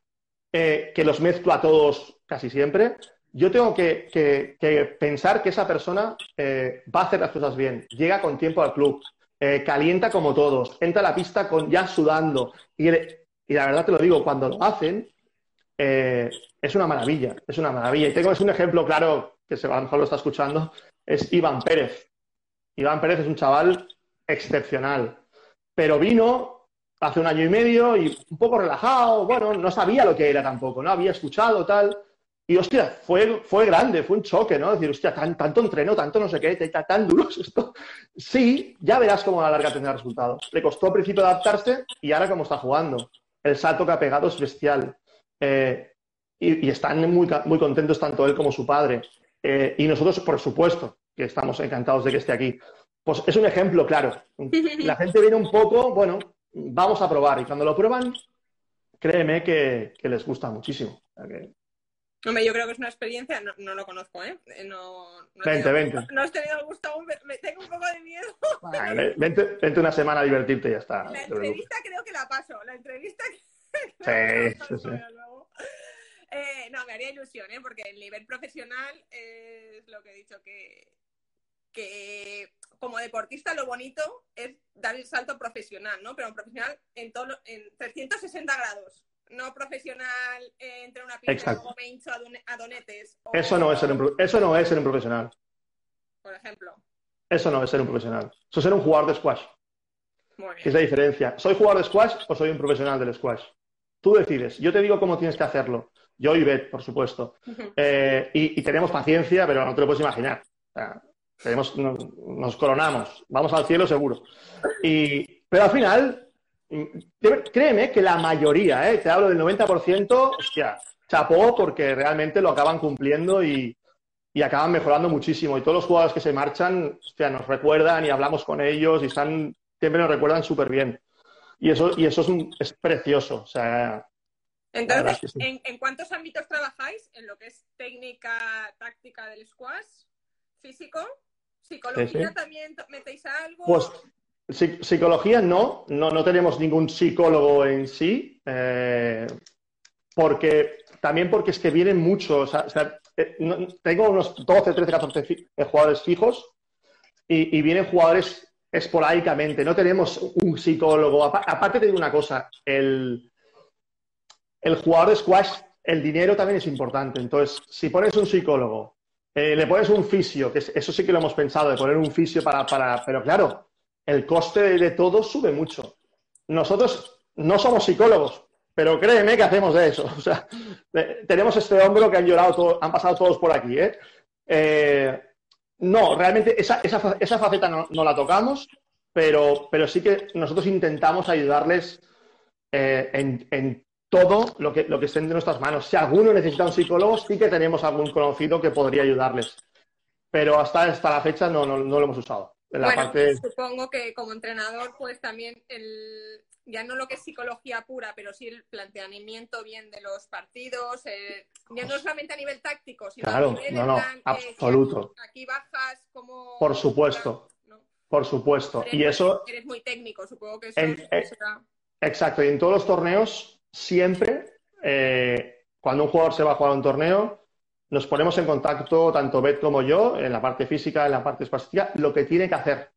eh, que los mezclo a todos casi siempre, yo tengo que, pensar que esa persona eh, va a hacer las cosas bien, llega con tiempo al club, eh, calienta como todos, entra a la pista con ya sudando y, la verdad te lo digo, cuando lo hacen, es una maravilla, es una maravilla. Y tengo un ejemplo claro que se, a lo lo está escuchando, es Iván Pérez. Iván Pérez es un chaval excepcional, pero vino hace un año y medio y un poco relajado, bueno, no sabía lo que era tampoco, no había escuchado tal. Y hostia, fue, fue grande, fue un choque, ¿no? Decir, hostia, tan, tanto entreno, tanto no sé qué, tan, tan duro es esto. Sí, ya verás cómo a la larga tendrá resultados. Le costó al principio adaptarse y ahora cómo está jugando. El salto que ha pegado es bestial. Eh, y, y están muy, muy contentos tanto él como su padre. Eh, y nosotros, por supuesto, que estamos encantados de que esté aquí. Pues es un ejemplo claro. La gente viene un poco, bueno, vamos a probar. Y cuando lo prueban, créeme que, que les gusta muchísimo. O sea que- Hombre, yo creo que es una experiencia, no, no lo conozco, ¿eh? Eh, No, Vente, tenido- vente. No has tenido el gusto aún, me, me tengo un poco de miedo. Vale, vente, vente una semana a divertirte y ya está. La entrevista creo que la paso, la entrevista creo que Sí, la sí, paso, sí. Eh, no, me haría ilusión, ¿eh? Porque el nivel profesional es lo que he dicho, que, que como deportista lo bonito es dar el salto profesional, ¿no? Pero profesional en, todo, en 360 grados. No profesional eh, entre una pista y luego me hincho a, done- a donetes. o- Eso no es ser un, eso no es ser un profesional. Por ejemplo. Eso no es ser un profesional. Eso es ser un jugador de squash. Muy es la diferencia. ¿Soy jugador de squash o soy un profesional del squash? Tú decides. Yo te digo cómo tienes que hacerlo. Yo y Beth, por supuesto. Eh, y, y tenemos paciencia, pero no te lo puedes imaginar. O sea, tenemos, no- nos coronamos. Vamos al cielo seguro. Y, pero al final, créeme que la mayoría, ¿eh? te hablo del 90%, hostia, chapó porque realmente lo acaban cumpliendo y, y acaban mejorando muchísimo. Y todos los jugadores que se marchan, hostia, nos recuerdan y hablamos con ellos y están, siempre nos recuerdan súper bien. Y eso, y eso es, un- es precioso. O sea, Entonces, es que sí. ¿en, en cuántos ámbitos trabajáis? ¿En lo que es técnica, táctica del squash? ¿Físico? ¿Psicología Sí, sí. también metéis algo? Pues psi- psicología no, no, no tenemos ningún psicólogo en sí, eh, porque también porque es que vienen muchos, o sea, eh, no- tengo unos 12, 13, 14 fi- eh, jugadores fijos y, y vienen jugadores esporádicamente, no tenemos un psicólogo. Aparte te digo una cosa, el, el jugador de squash, el dinero también es importante. Entonces, si pones un psicólogo, eh, le pones un fisio, que eso sí que lo hemos pensado, de poner un fisio para, para pero claro, el coste de, todo sube mucho. Nosotros no somos psicólogos, pero créeme que hacemos de eso. O sea, tenemos este hombro que han llorado, han pasado todos por aquí. ¿eh? eh no, realmente esa, esa, esa faceta no, la tocamos, pero, pero sí que nosotros intentamos ayudarles eh, en, todo lo que, lo que esté en nuestras manos. Si alguno necesita un psicólogo, sí que tenemos algún conocido que podría ayudarles. Pero hasta, hasta la fecha no, no, lo hemos usado. bueno, supongo que como entrenador, pues también el, ya no lo que es psicología pura, pero sí el planteamiento bien de los partidos, eh, ya no solamente a nivel táctico, sino a nivel no, no, eh, absoluto. aquí, bajas como... Por supuesto, por supuesto. y eso... Eres muy técnico, supongo que eso eh, Exacto, y en todos los torneos siempre, cuando un jugador se va a jugar un torneo, nos ponemos en contacto, tanto Beth como yo, en la parte física, en la parte espástica, lo que tiene que hacer.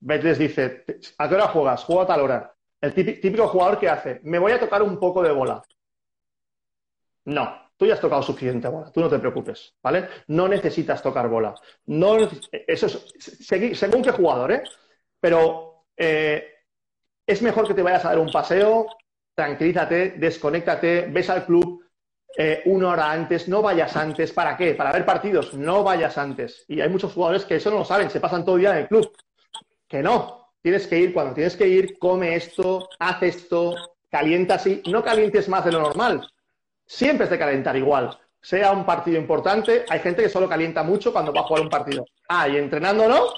Beth les dice, ¿a qué hora juegas? Juega a tal hora el típico jugador que hace, me voy a tocar un poco de bola. No, tú ya has tocado suficiente bola, tú no te preocupes, ¿vale? No necesitas tocar bola. No, eso es según qué jugador, ¿eh? Pero eh, es mejor que te vayas a dar un paseo, tranquilízate, desconéctate, ves al club eh, una hora antes, no vayas antes. ¿Para qué? Para ver partidos, no vayas antes. Y hay muchos jugadores que eso no lo saben, se pasan todo el día en el club. Que no, Tienes que ir cuando tienes que ir, come esto, haz esto, calienta así. No calientes más de lo normal. Siempre es de calentar igual. Sea un partido importante, hay gente que solo calienta mucho cuando va a jugar un partido. Ah, y entrenando no.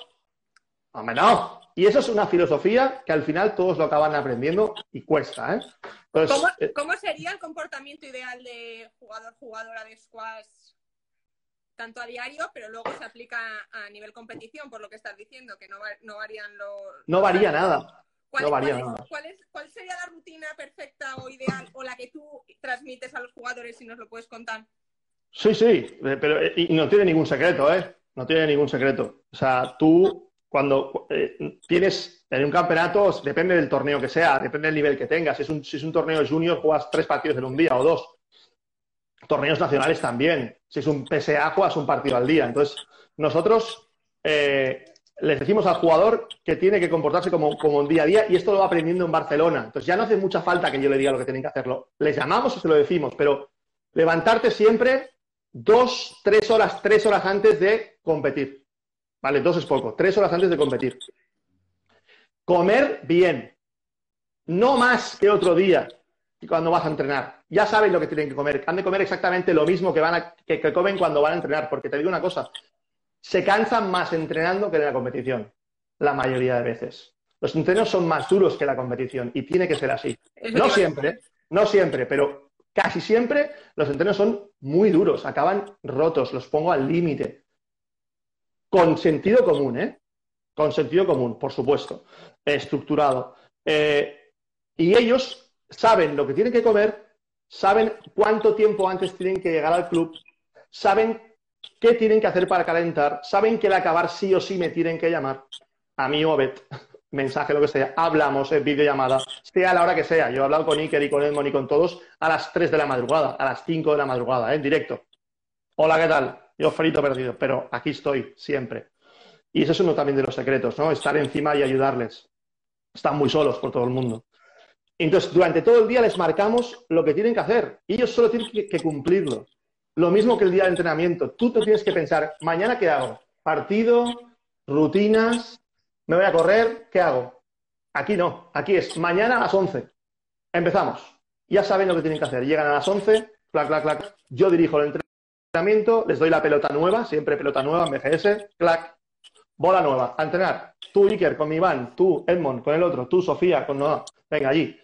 Hombre, no. Y eso es una filosofía que al final todos lo acaban aprendiendo y cuesta, ¿eh? eh ¿Cómo, sería el comportamiento ideal de jugador-jugadora de squash tanto a diario, pero luego se aplica a nivel competición, por lo que estás diciendo, que no, no varían los... No varía nada. ¿Cuál, no varía nada. ¿cuál, sería la rutina perfecta o ideal o la que tú transmites a los jugadores si nos lo puedes contar? Sí, sí, eh, pero y no tiene ningún secreto, ¿eh? No tiene ningún secreto. O sea, tú cuando eh, tienes en un campeonato, depende del torneo que sea, depende del nivel que tengas. Si es un, si es un torneo junior, juegas tres partidos en un día o dos torneos nacionales también. Si es un PSA, juegas un partido al día. Entonces, nosotros eh, les decimos al jugador que tiene que comportarse como, como un día a día y esto lo va aprendiendo en Barcelona. Entonces, ya no hace mucha falta que yo le diga lo que tienen que hacerlo. Les llamamos y se lo decimos, pero levantarte siempre dos, tres horas, tres horas antes de competir. Vale, dos es poco, tres horas antes de competir. Comer bien, no más que otro día cuando vas a entrenar. Ya saben lo que tienen que comer. Han de comer exactamente lo mismo que, van a, que, comen cuando van a entrenar. Porque te digo una cosa, se cansan más entrenando que en la competición, la mayoría de veces. Los entrenos son más duros que la competición y tiene que ser así. No siempre, no siempre, pero casi siempre los entrenos son muy duros, acaban rotos, los pongo al límite. Con sentido común, ¿eh? Con sentido común, por supuesto, estructurado. Eh, y ellos saben lo que tienen que comer, saben cuánto tiempo antes tienen que llegar al club, saben qué tienen que hacer para calentar, saben que al acabar sí o sí me tienen que llamar, a mí o mensaje, lo que sea, hablamos en videollamada, sea a la hora que sea. Yo he hablado con Iker y con Edmond y con todos a las 3 de la madrugada, a las 5 de la madrugada, ¿eh? en directo. Hola, ¿qué tal? Yo frito perdido, pero aquí estoy siempre. Y eso es uno también de los secretos, ¿no? Estar encima y ayudarles. Están muy solos por todo el mundo. Entonces, durante todo el día les marcamos lo que tienen que hacer. Y ellos solo tienen que, cumplirlo. Lo mismo que el día de entrenamiento. Tú te tienes que pensar, mañana qué hago? Partido, rutinas, me voy a correr, ¿qué hago? Aquí no, aquí es mañana a las 11. Empezamos. Ya saben lo que tienen que hacer. Llegan a las 11, clac, clac, clac. Yo dirijo el entrenamiento, les doy la pelota nueva, siempre pelota nueva en BGS, clac, bola nueva, a entrenar. Tú, Iker, con mi Iván, tú, Edmond, con el otro, tú, Sofía, con Noah. Venga, allí.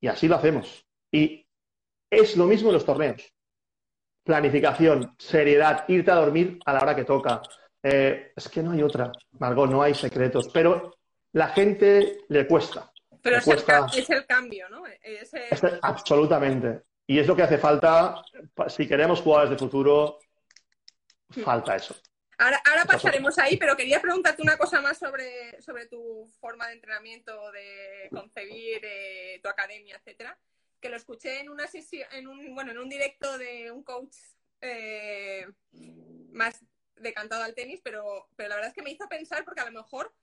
Y así lo hacemos. Y es lo mismo en los torneos. Planificación, seriedad, irte a dormir a la hora que toca. Eh, es que no hay otra, Margot, no hay secretos. Pero la gente le cuesta. Pero es, El, cambio, ¿no? absolutamente. Y es lo que hace falta, si queremos jugadores de futuro, falta eso. Ahora, ahora pasaremos ahí, pero quería preguntarte una cosa más sobre, sobre tu forma de entrenamiento, de concebir eh, tu academia, etcétera. Que lo escuché en una sesión, en un, bueno, en un directo de un coach eh, más decantado al tenis, pero, pero la verdad es que me hizo pensar porque a lo mejor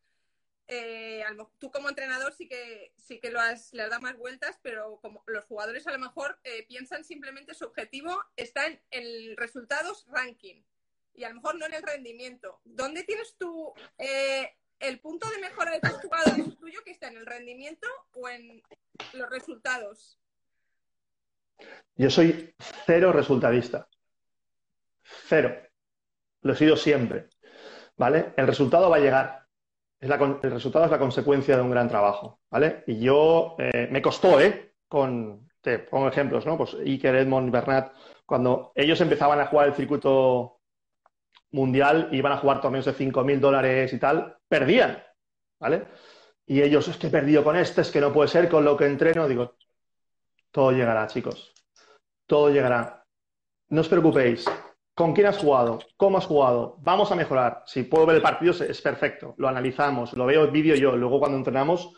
eh, tú como entrenador sí que sí que lo has, le has dado más vueltas, pero como los jugadores a lo mejor piensan simplemente su objetivo está en, en resultados ranking y a lo mejor no en el rendimiento. ¿Dónde tienes tú eh, el punto de mejora de tus jugadores tuyo que está en el rendimiento o en los resultados? Yo soy cero resultadista. Cero. Lo he sido siempre. ¿Vale? El resultado va a llegar. El resultado es la consecuencia de un gran trabajo. ¿Vale? Y yo eh, me costó, ¿eh? Con, te pongo ejemplos, ¿no? Pues Iker, Edmond, Bernat, cuando ellos empezaban a jugar el circuito mundial iban a jugar torneos de 5.000 dólares y tal, perdían, ¿vale? Y ellos, es que he perdido con este, es que no puede ser con lo que entreno. Digo, todo llegará, chicos. Todo llegará. No os preocupéis. ¿Con quién has jugado? ¿Cómo has jugado? Vamos a mejorar. Si puedo ver el partido, es perfecto. Lo analizamos, lo veo el vídeo yo. Luego, cuando entrenamos,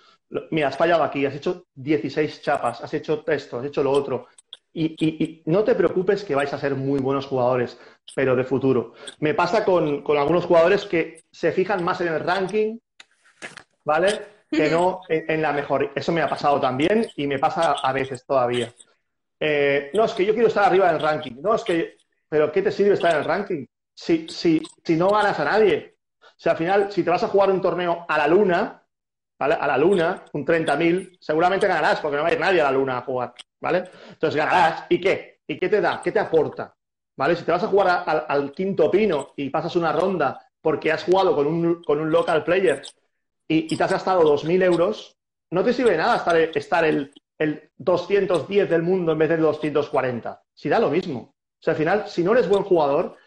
mira, has fallado aquí, has hecho 16 chapas, has hecho esto, has hecho lo otro. Y, no te preocupes que vais a ser muy buenos jugadores, pero de futuro. Me pasa con, algunos jugadores que se fijan más en el ranking, ¿vale? Que no en, la mejor. Eso me ha pasado también y me pasa a veces todavía. Eh, no, es que yo quiero estar arriba del ranking. No, es que. ¿Pero qué te sirve estar en el ranking? Si, si, si no ganas a nadie. O sea, al final, si te vas a jugar un torneo a la luna, ¿vale? A la luna, un 30.000, seguramente ganarás porque no va a ir nadie a la luna a jugar. ¿vale? Entonces ganarás. ¿Y qué? ¿Y qué te da? ¿Qué te aporta? ¿Vale? Si te vas a jugar al quinto pino y pasas una ronda porque has jugado con un, con un local player y, te has gastado 2.000 euros, no te sirve de nada estar, estar el, el 210 del mundo en vez del 240. Si da lo mismo. O sea, al final, si no eres buen jugador,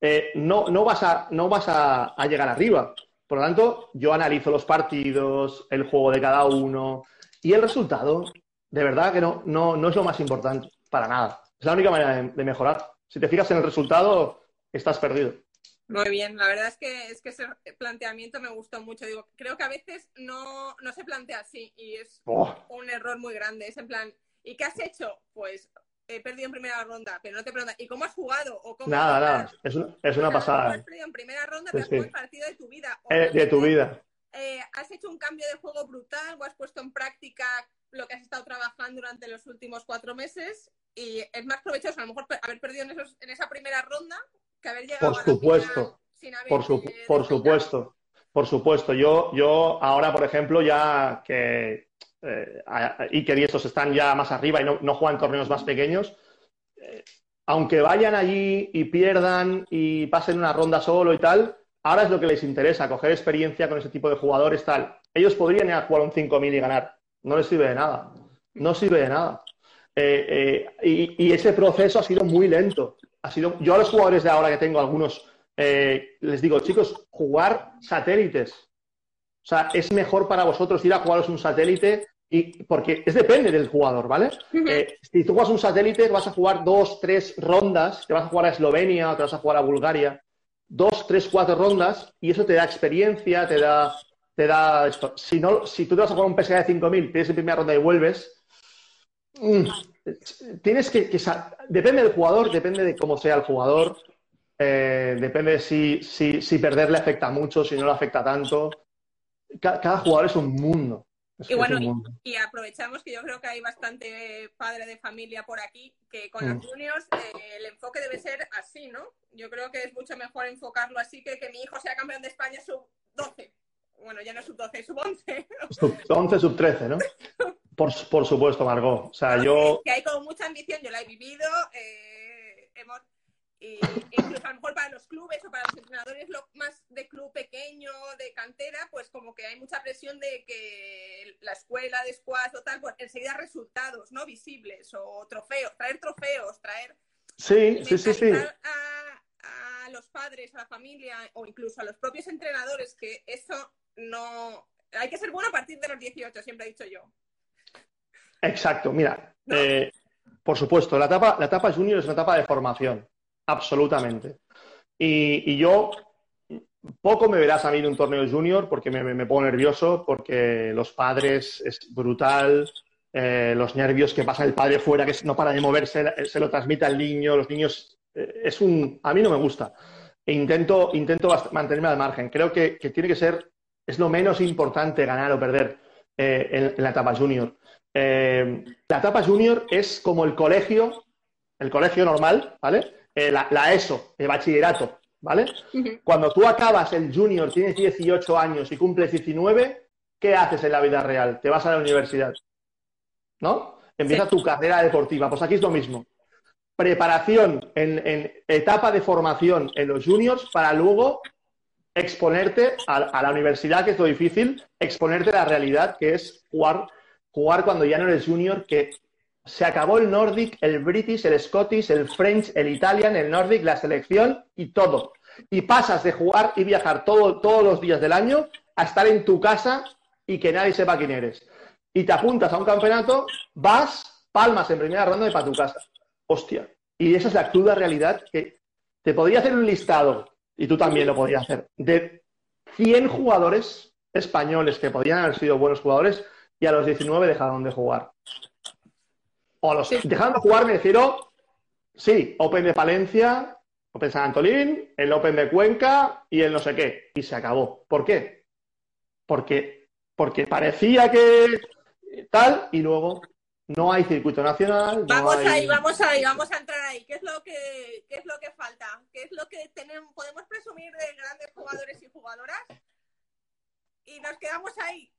eh, no, no, vas, a, no vas a, a, llegar arriba. Por lo tanto, yo analizo los partidos, el juego de cada uno y el resultado de verdad que no, no, no es lo más importante, para nada. Es la única manera de, mejorar. Si te fijas en el resultado, estás perdido. Muy bien, la verdad es que, es que ese planteamiento me gustó mucho. Digo, creo que a veces no, se plantea así y es oh. un error muy grande. Es en plan, ¿y qué has hecho? Pues he perdido en primera ronda, pero no te preguntan, ¿y cómo has jugado? ¿O cómo nada, nada, es, es una pasada. Has perdido en primera ronda, pero has jugado el partido de tu vida. Eh, de tu vida. Eh, has hecho un cambio de juego brutal o has puesto en práctica lo que has estado trabajando durante los últimos cuatro meses y es más provechoso a lo mejor haber perdido en, esos, en esa primera ronda que haber llegado por supuesto, sin haber por, por supuesto, por supuesto. Yo, yo ahora, por ejemplo, ya que eh, Iker y estos están ya más arriba y no, juegan torneos más pequeños, eh, aunque vayan allí y pierdan y pasen una ronda solo y tal, ahora es lo que les interesa, coger experiencia con ese tipo de jugadores tal. Ellos podrían ir a jugar un 5.000 y ganar no le sirve de nada. No sirve de nada. Eh, eh, y, ese proceso ha sido muy lento. Ha sido, yo a los jugadores de ahora que tengo algunos, eh, les digo, chicos, jugar satélites. O sea, es mejor para vosotros ir a jugaros un satélite y porque es depende del jugador, ¿vale? si tú juegas un satélite, vas a jugar dos, tres rondas, te vas a jugar a Eslovenia o te vas a jugar a Bulgaria, dos, tres, cuatro rondas, y eso te da experiencia, te da te da esto. Si, no, si tú te vas a jugar un PSA de 5.000, tienes en primera ronda y vuelves, mm, tienes que, Depende del jugador, depende de cómo sea el jugador, eh, depende de si, si, perder le afecta mucho, si no le afecta tanto. Cada, jugador es un mundo. Y bueno, y, aprovechamos que yo creo que hay bastante padre de familia por aquí, que con los mm. juniors eh, el enfoque debe ser así, ¿no? Yo creo que es mucho mejor enfocarlo así que que mi hijo sea campeón de España sub 12 bueno, ya no sub 12, sub 11. Sub 11, sub 13, ¿no? Por, por supuesto, Margot. O sea, yo... Que hay como mucha ambición, yo la he vivido, eh, hemos... Y incluso a lo mejor para los clubes o para los entrenadores lo más de club pequeño, de cantera, pues como que hay mucha presión de que la escuela de squash o tal, pues enseguida resultados, ¿no? Visibles o trofeos, traer trofeos, traer... Sí, sí, sí, sí. A, a los padres, a la familia o incluso a los propios entrenadores que eso no. Hay que ser bueno a partir de los 18, siempre he dicho yo. Exacto, mira, eh, por supuesto, la etapa, la etapa junior es una etapa de formación, absolutamente. Y, yo poco me verás a mí en un torneo junior porque me, pongo nervioso, porque los padres es brutal, eh, los nervios que pasa el padre fuera, que no para de moverse, se lo transmite al niño, los niños, eh, es un, a mí no me gusta. E intento, intento mantenerme al margen. Creo que, tiene que ser, es lo menos importante ganar o perder eh, en, la etapa junior. la etapa junior es como el colegio, el colegio normal, ¿vale? La, la, ESO, el bachillerato, ¿vale? Cuando tú acabas el junior, tienes 18 años y cumples 19, ¿qué haces en la vida real? Te vas a la universidad. ¿no? Empieza tu carrera deportiva. Pues aquí es lo mismo. Preparación en, etapa de formación en los juniors para luego exponerte a, la universidad, que es lo difícil, exponerte a la realidad, que es jugar, jugar cuando ya no eres junior, que se acabó el Nordic, el British, el Scottish, el French, el Italian, el Nordic, la selección y todo. Y pasas de jugar y viajar todo, todos los días del año a estar en tu casa y que nadie sepa quién eres y te apuntas a un campeonato, vas, palmas en primera ronda y para tu casa. Hostia. Y esa es la cruda realidad que te podría hacer un listado, y tú también lo podrías hacer, de 100 jugadores españoles que podrían haber sido buenos jugadores y a los 19 dejaron de jugar. O los dejaron de jugar, me refiero, sí, Open de Palencia, Open San Antolín, el Open de Cuenca y el no sé qué. Y se acabó. ¿Por qué? Porque, porque parecía que tal, y luego no hay circuito nacional. Vamos ahí, vamos ahí, vamos a entrar ahí. ¿Qué es lo que, qué es lo que falta? ¿Qué es lo que tenemos, podemos presumir de grandes jugadores y jugadoras? Y nos quedamos ahí.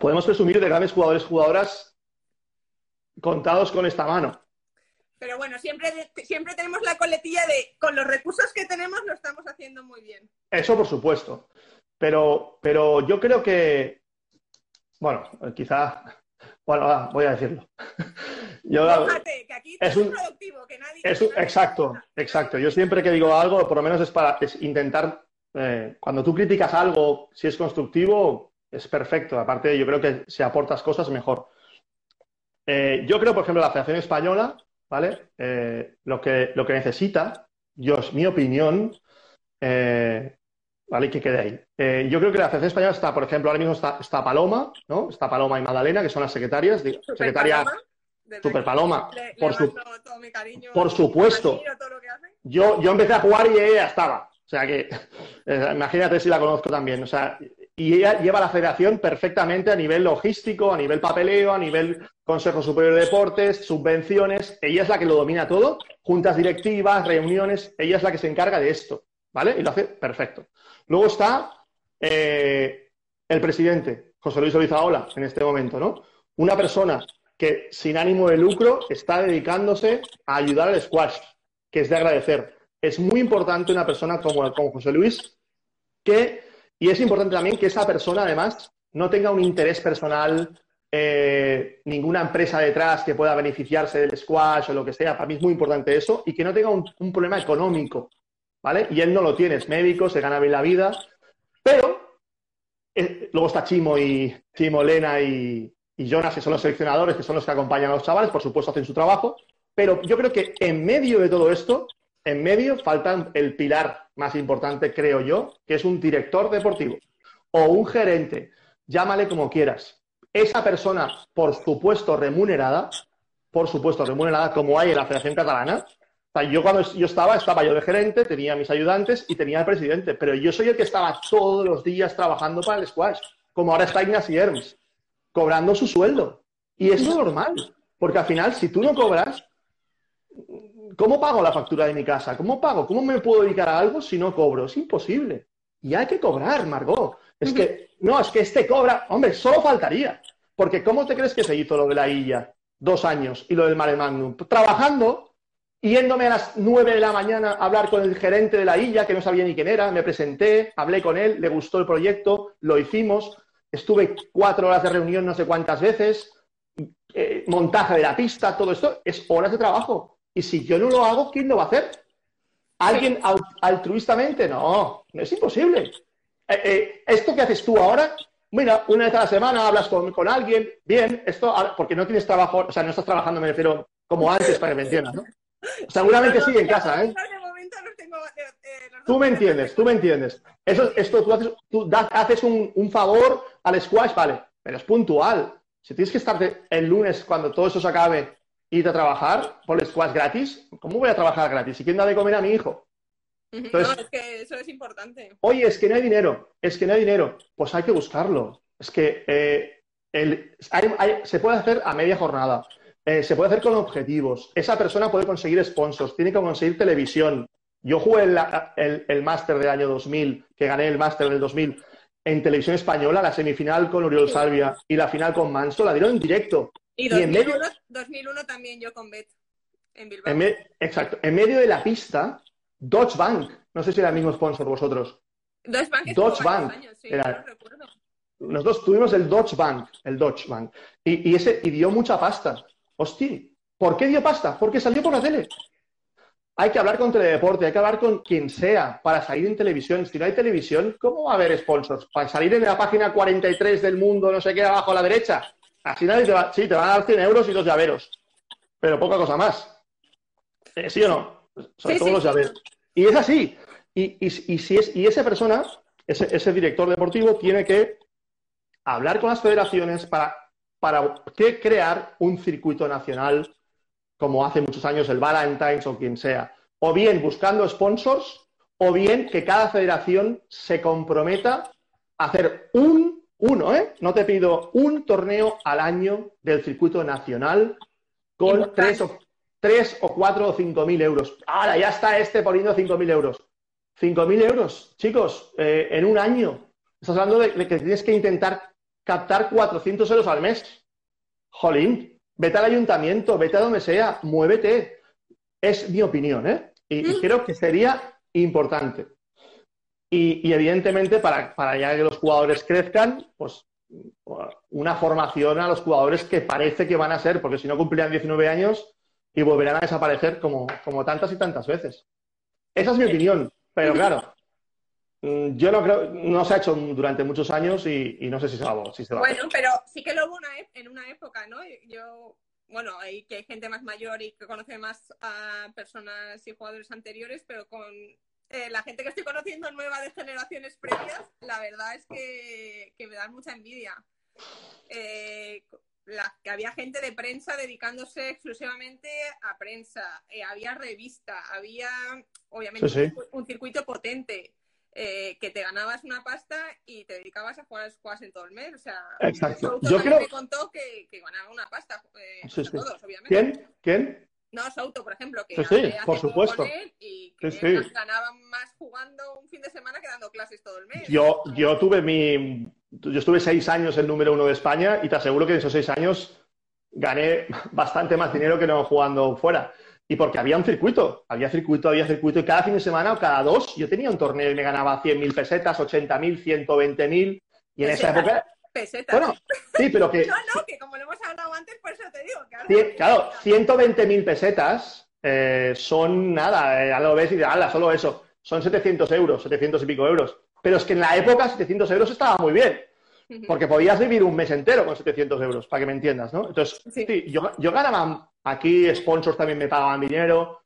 Podemos presumir de grandes jugadores jugadoras contados con esta mano. Pero bueno, siempre, siempre tenemos la coletilla de con los recursos que tenemos lo estamos haciendo muy bien. Eso por supuesto. Pero, pero yo creo que, bueno, quizá, bueno, voy a decirlo. Yo, que aquí es un, productivo, que nadie... Es exacto, exacto. Yo siempre que digo algo, por lo menos es para intentar, eh, cuando tú criticas algo, si es constructivo, es perfecto. Aparte, yo creo que si aportas cosas, mejor. Eh, yo creo, por ejemplo, la Federación Española, ¿vale? Eh, lo, que, lo que necesita, yo, es mi opinión, ¿vale? Que quede ahí. Eh, yo creo que la Federación Española está, por ejemplo, ahora mismo está, Paloma, ¿no? Está Paloma y Magdalena, que son las secretarias. Super secretaria Paloma, Super Paloma. por, su, por supuesto. yo, yo empecé a jugar y ella estaba. O sea que, eh, imagínate si la conozco también. O sea, y ella lleva la federación perfectamente a nivel logístico, a nivel papeleo, a nivel Consejo Superior de Deportes, subvenciones. Ella es la que lo domina todo, juntas directivas, reuniones. Ella es la que se encarga de esto, ¿vale? Y lo hace perfecto. Luego está eh, el presidente, José Luis Olizaola, en este momento, ¿no? Una persona que sin ánimo de lucro está dedicándose a ayudar al squash, que es de agradecer. Es muy importante una persona como, como José Luis, que, y es importante también que esa persona además no tenga un interés personal, eh, ninguna empresa detrás que pueda beneficiarse del squash o lo que sea. Para mí es muy importante eso y que no tenga un problema económico ¿vale? Y él no lo tiene, es médico, se gana bien la vida, pero eh, luego está Chimo y Chimo, Lena y, Jonas, que son los seleccionadores, que son los que acompañan a los chavales, por supuesto hacen su trabajo, pero yo creo que en medio de todo esto, en medio falta el pilar más importante, creo yo, que es un director deportivo o un gerente, llámale como quieras. Esa persona, por supuesto, remunerada, por supuesto, remunerada, como hay en la Federación Catalana, yo cuando yo estaba, estaba yo de gerente, tenía mis ayudantes y tenía el presidente, pero yo soy el que estaba todos los días trabajando para el squash, como ahora está Ignacy Herms, cobrando su sueldo. Y es normal, porque al final, si tú no cobras, ¿cómo pago la factura de mi casa? ¿Cómo pago? ¿Cómo me puedo dedicar a algo si no cobro? Es imposible. Y hay que cobrar, Margot. Es que, no, es que este cobra, hombre, solo faltaría. Porque ¿cómo te crees que se hizo lo de la Illa? Dos años y lo del Mare Magnum. Trabajando yéndome a las 9 de la mañana a hablar con el gerente de la Illa, que no sabía ni quién era, me presenté, hablé con él, le gustó el proyecto, lo hicimos, estuve cuatro horas de reunión no sé cuántas veces, eh, montaje de la pista, todo esto es horas de trabajo. Y si yo no lo hago, ¿quién lo va a hacer? ¿Alguien altruistamente? No, no es imposible. Eh, eh, esto que haces tú ahora, mira, una vez a la semana hablas con, con alguien, bien, esto, porque no tienes trabajo, o sea, no estás trabajando, me refiero, como antes para que me entiendas, ¿no? Seguramente sí, en casa, ¿eh? Eh, Tú me entiendes, tú me entiendes. Eso, esto tú haces, tú das- haces un, un favor al squash, vale, pero es puntual. Si tienes que estar el lunes cuando todo eso se acabe irte a trabajar por el squash gratis, ¿cómo voy a trabajar gratis? ¿Y quién da de comer a mi hijo? Entonces- no, es que eso es importante. Oye, es que no hay dinero, es que no hay dinero. Pues hay que buscarlo. Es que eh, el- hay- hay- se puede hacer a media jornada, eh, se puede hacer con objetivos. Esa persona puede conseguir sponsors, tiene que conseguir televisión. Yo jugué el, el, el máster del año 2000, que gané el máster del 2000 en televisión española, la semifinal con Uriol Salvia y la final con Manso, la dieron en directo. Y Y en 2001, 2001 también yo con Bet en Bilbao. En me- exacto. En medio de la pista, Dodge Bank. No sé si era el mismo sponsor vosotros. Deutsche Bank Deutsche Bank. años, sí, Era- yo lo recuerdo. Nosotros tuvimos el Dodge Bank, el Dodge Bank, y, y ese y dio mucha pasta. Hostia, ¿por qué dio pasta? Porque salió por la tele. Hay que hablar con Teledeporte, hay que hablar con quien sea para salir en televisión. Si no hay televisión, ¿cómo va a haber sponsors? Para salir en la página 43 del mundo, no sé qué, abajo a la derecha. Así nadie te va, sí, te van a dar 100 euros y dos llaveros, pero poca cosa más. Eh, ¿Sí o no? Sobre Sí, todo sí, los llaveros. Y es así. Y, y- y si es, y esa persona, ese, ese director deportivo, tiene que hablar con las federaciones para, para que crear un circuito nacional, como hace muchos años el Valentine's o quien sea. O bien buscando sponsors, o bien que cada federación se comprometa a hacer un, uno, ¿eh? No te pido un torneo al año del circuito nacional con tres o, tres o cuatro o cinco mil euros. Ahora ya está este poniendo cinco mil euros. Cinco mil euros, chicos, eh, en un año. Estás hablando de, de que tienes que intentar captar 400 euros al mes. Jolín, vete al ayuntamiento, vete a donde sea, muévete. Es mi opinión, ¿eh? Y, y Mm. creo que sería importante. Y, y evidentemente, para, para ya que los jugadores crezcan, pues una formación a los jugadores que parece que van a ser, porque si no cumplirán 19 años y volverán a desaparecer como, como tantas y tantas veces. Esa es mi opinión, pero claro, mm, yo no creo, no se ha hecho durante muchos años y, y no sé si se va, a- si se va a hacer. Bueno, pero sí que lo hubo una en una época, ¿no? Yo, bueno, hay que hay gente más mayor y que conoce más a personas y jugadores anteriores, pero con eh, la gente que estoy conociendo nueva de generaciones previas, la verdad es que, que me da mucha envidia. Eh, la- que había gente de prensa dedicándose exclusivamente a prensa, eh, había revista, había obviamente Sí, sí. Un, un circuito potente, eh, que te ganabas una pasta y te dedicabas a jugar al squash en todo el mes. O sea, Exacto. Yo creo- me contó que, que ganaba una pasta, a sí. todos, obviamente. ¿Quién? ¿Quién? No, Souto, por ejemplo, que Sí, sí, por supuesto. con él y que Sí, sí. ganaban más jugando un fin de semana que dando clases todo el mes. Yo, yo tuve mi. Yo estuve seis años el número uno de España y te aseguro que en esos seis años gané bastante más dinero que no jugando fuera. Y porque había un circuito, había circuito, había circuito, y cada fin de semana o cada dos yo tenía un torneo y me ganaba 100.000 pesetas, 80.000, 120.000. Y en esa Pesetas. época, Pesetas. bueno, sí, pero que No, no, que como lo hemos hablado antes, por eso te digo. Que claro, 120.000 pesetas eh, son nada, eh, ya lo ves y dices, ala, solo eso, son 700 euros, 700 y pico euros. Pero es que en la época 700 euros estaba muy bien, porque podías vivir un mes entero con 700 euros, para que me entiendas, ¿no? Entonces, Sí. sí, yo, yo ganaba, aquí sponsors también me pagaban dinero,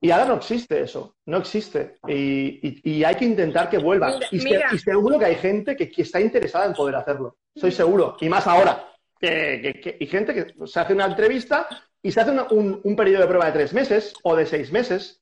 y ahora no existe eso, no existe. Y, y- y hay que intentar que vuelva. Mira, y, se- y seguro que hay gente que, que está interesada en poder hacerlo, soy seguro, y más ahora. Que, que- que- y gente que se hace una entrevista y se hace una- un, un periodo de prueba de tres meses o de seis meses,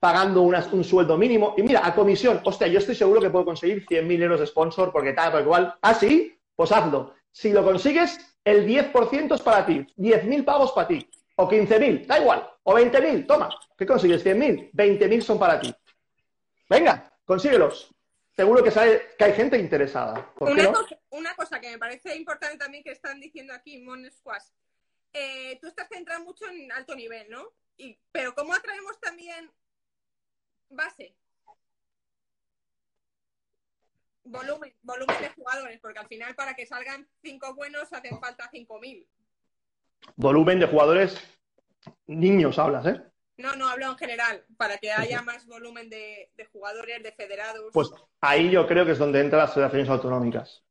pagando un sueldo mínimo. Y mira, a comisión, hostia, yo estoy seguro que puedo conseguir 100.000 euros de sponsor porque tal, porque igual. Ah, sí, pues hazlo. Si lo consigues, el 10% es para ti, 10.000 pavos para ti, o 15.000, da igual, o 20.000, toma. ¿Qué consigues? 100.000, 20.000 son para ti. Venga, consíguelos. Seguro que, sabe, que hay gente interesada. ¿Por qué Una, no? cosa, una cosa que me parece importante también que están diciendo aquí, Mon Squash. Eh, tú estás centrado mucho en alto nivel, ¿no? Y, pero ¿cómo atraemos también base? Volumen, volumen de jugadores, porque al final para que salgan cinco buenos hacen falta 5.000. Volumen de jugadores, niños hablas, ¿eh? No, no, hablo en general, para que haya más volumen de, de jugadores, de federados. Pues ahí yo creo que es donde entran las federaciones autonómicas.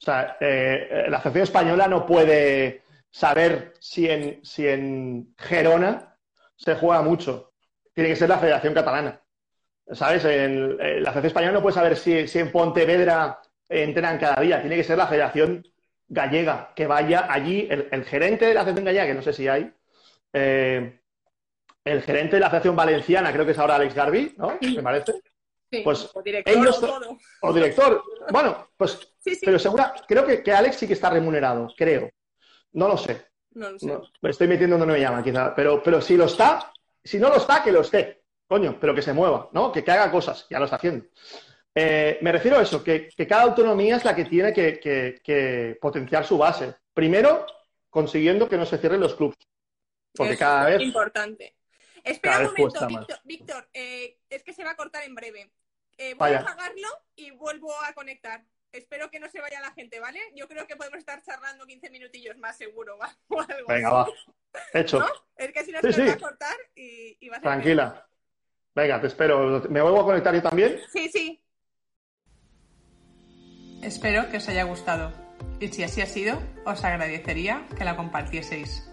O sea, eh, eh, la Federación Española no puede saber si en, si en Gerona se juega mucho. Tiene que ser la Federación Catalana. ¿Sabes? En, la Federación Española no puede saber si, si en Pontevedra entrenan cada día. Tiene que ser la Federación Gallega que vaya allí, el, gerente de la Federación Gallega, que no sé si hay, eh, el gerente de la Federación Valenciana, creo que es ahora Alex Garbi, ¿no? Me parece. pues o director, o, director. Bueno, pues, pero segura, creo que, que, Alex sí que está remunerado, creo. No lo sé. No lo sé. me estoy metiendo donde no me llama, quizá. Pero, pero si lo está, si no lo está, que lo esté. Coño, pero que se mueva, ¿no? Que, que haga cosas, ya lo está haciendo. Eh, me refiero a eso, que, cada autonomía es la que tiene que, potenciar su base. Primero, consiguiendo que no se cierren los clubes. Porque cada vez. importante. Espera un momento, Víctor. Eh, es que se va a cortar en breve. Eh, voy a apagarlo y vuelvo a conectar. Espero que no se vaya la gente, ¿vale? Yo creo que podemos estar charlando 15 minutillos más seguro, ¿va? Venga, va. Hecho. Es que si no se va a cortar y, va a ser Tranquila. Venga, te espero. ¿Me vuelvo a conectar yo también? Sí, sí. Espero que os haya gustado y si así ha sido, os agradecería que la compartieseis.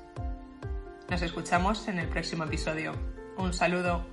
Nos escuchamos en el próximo episodio. Un saludo.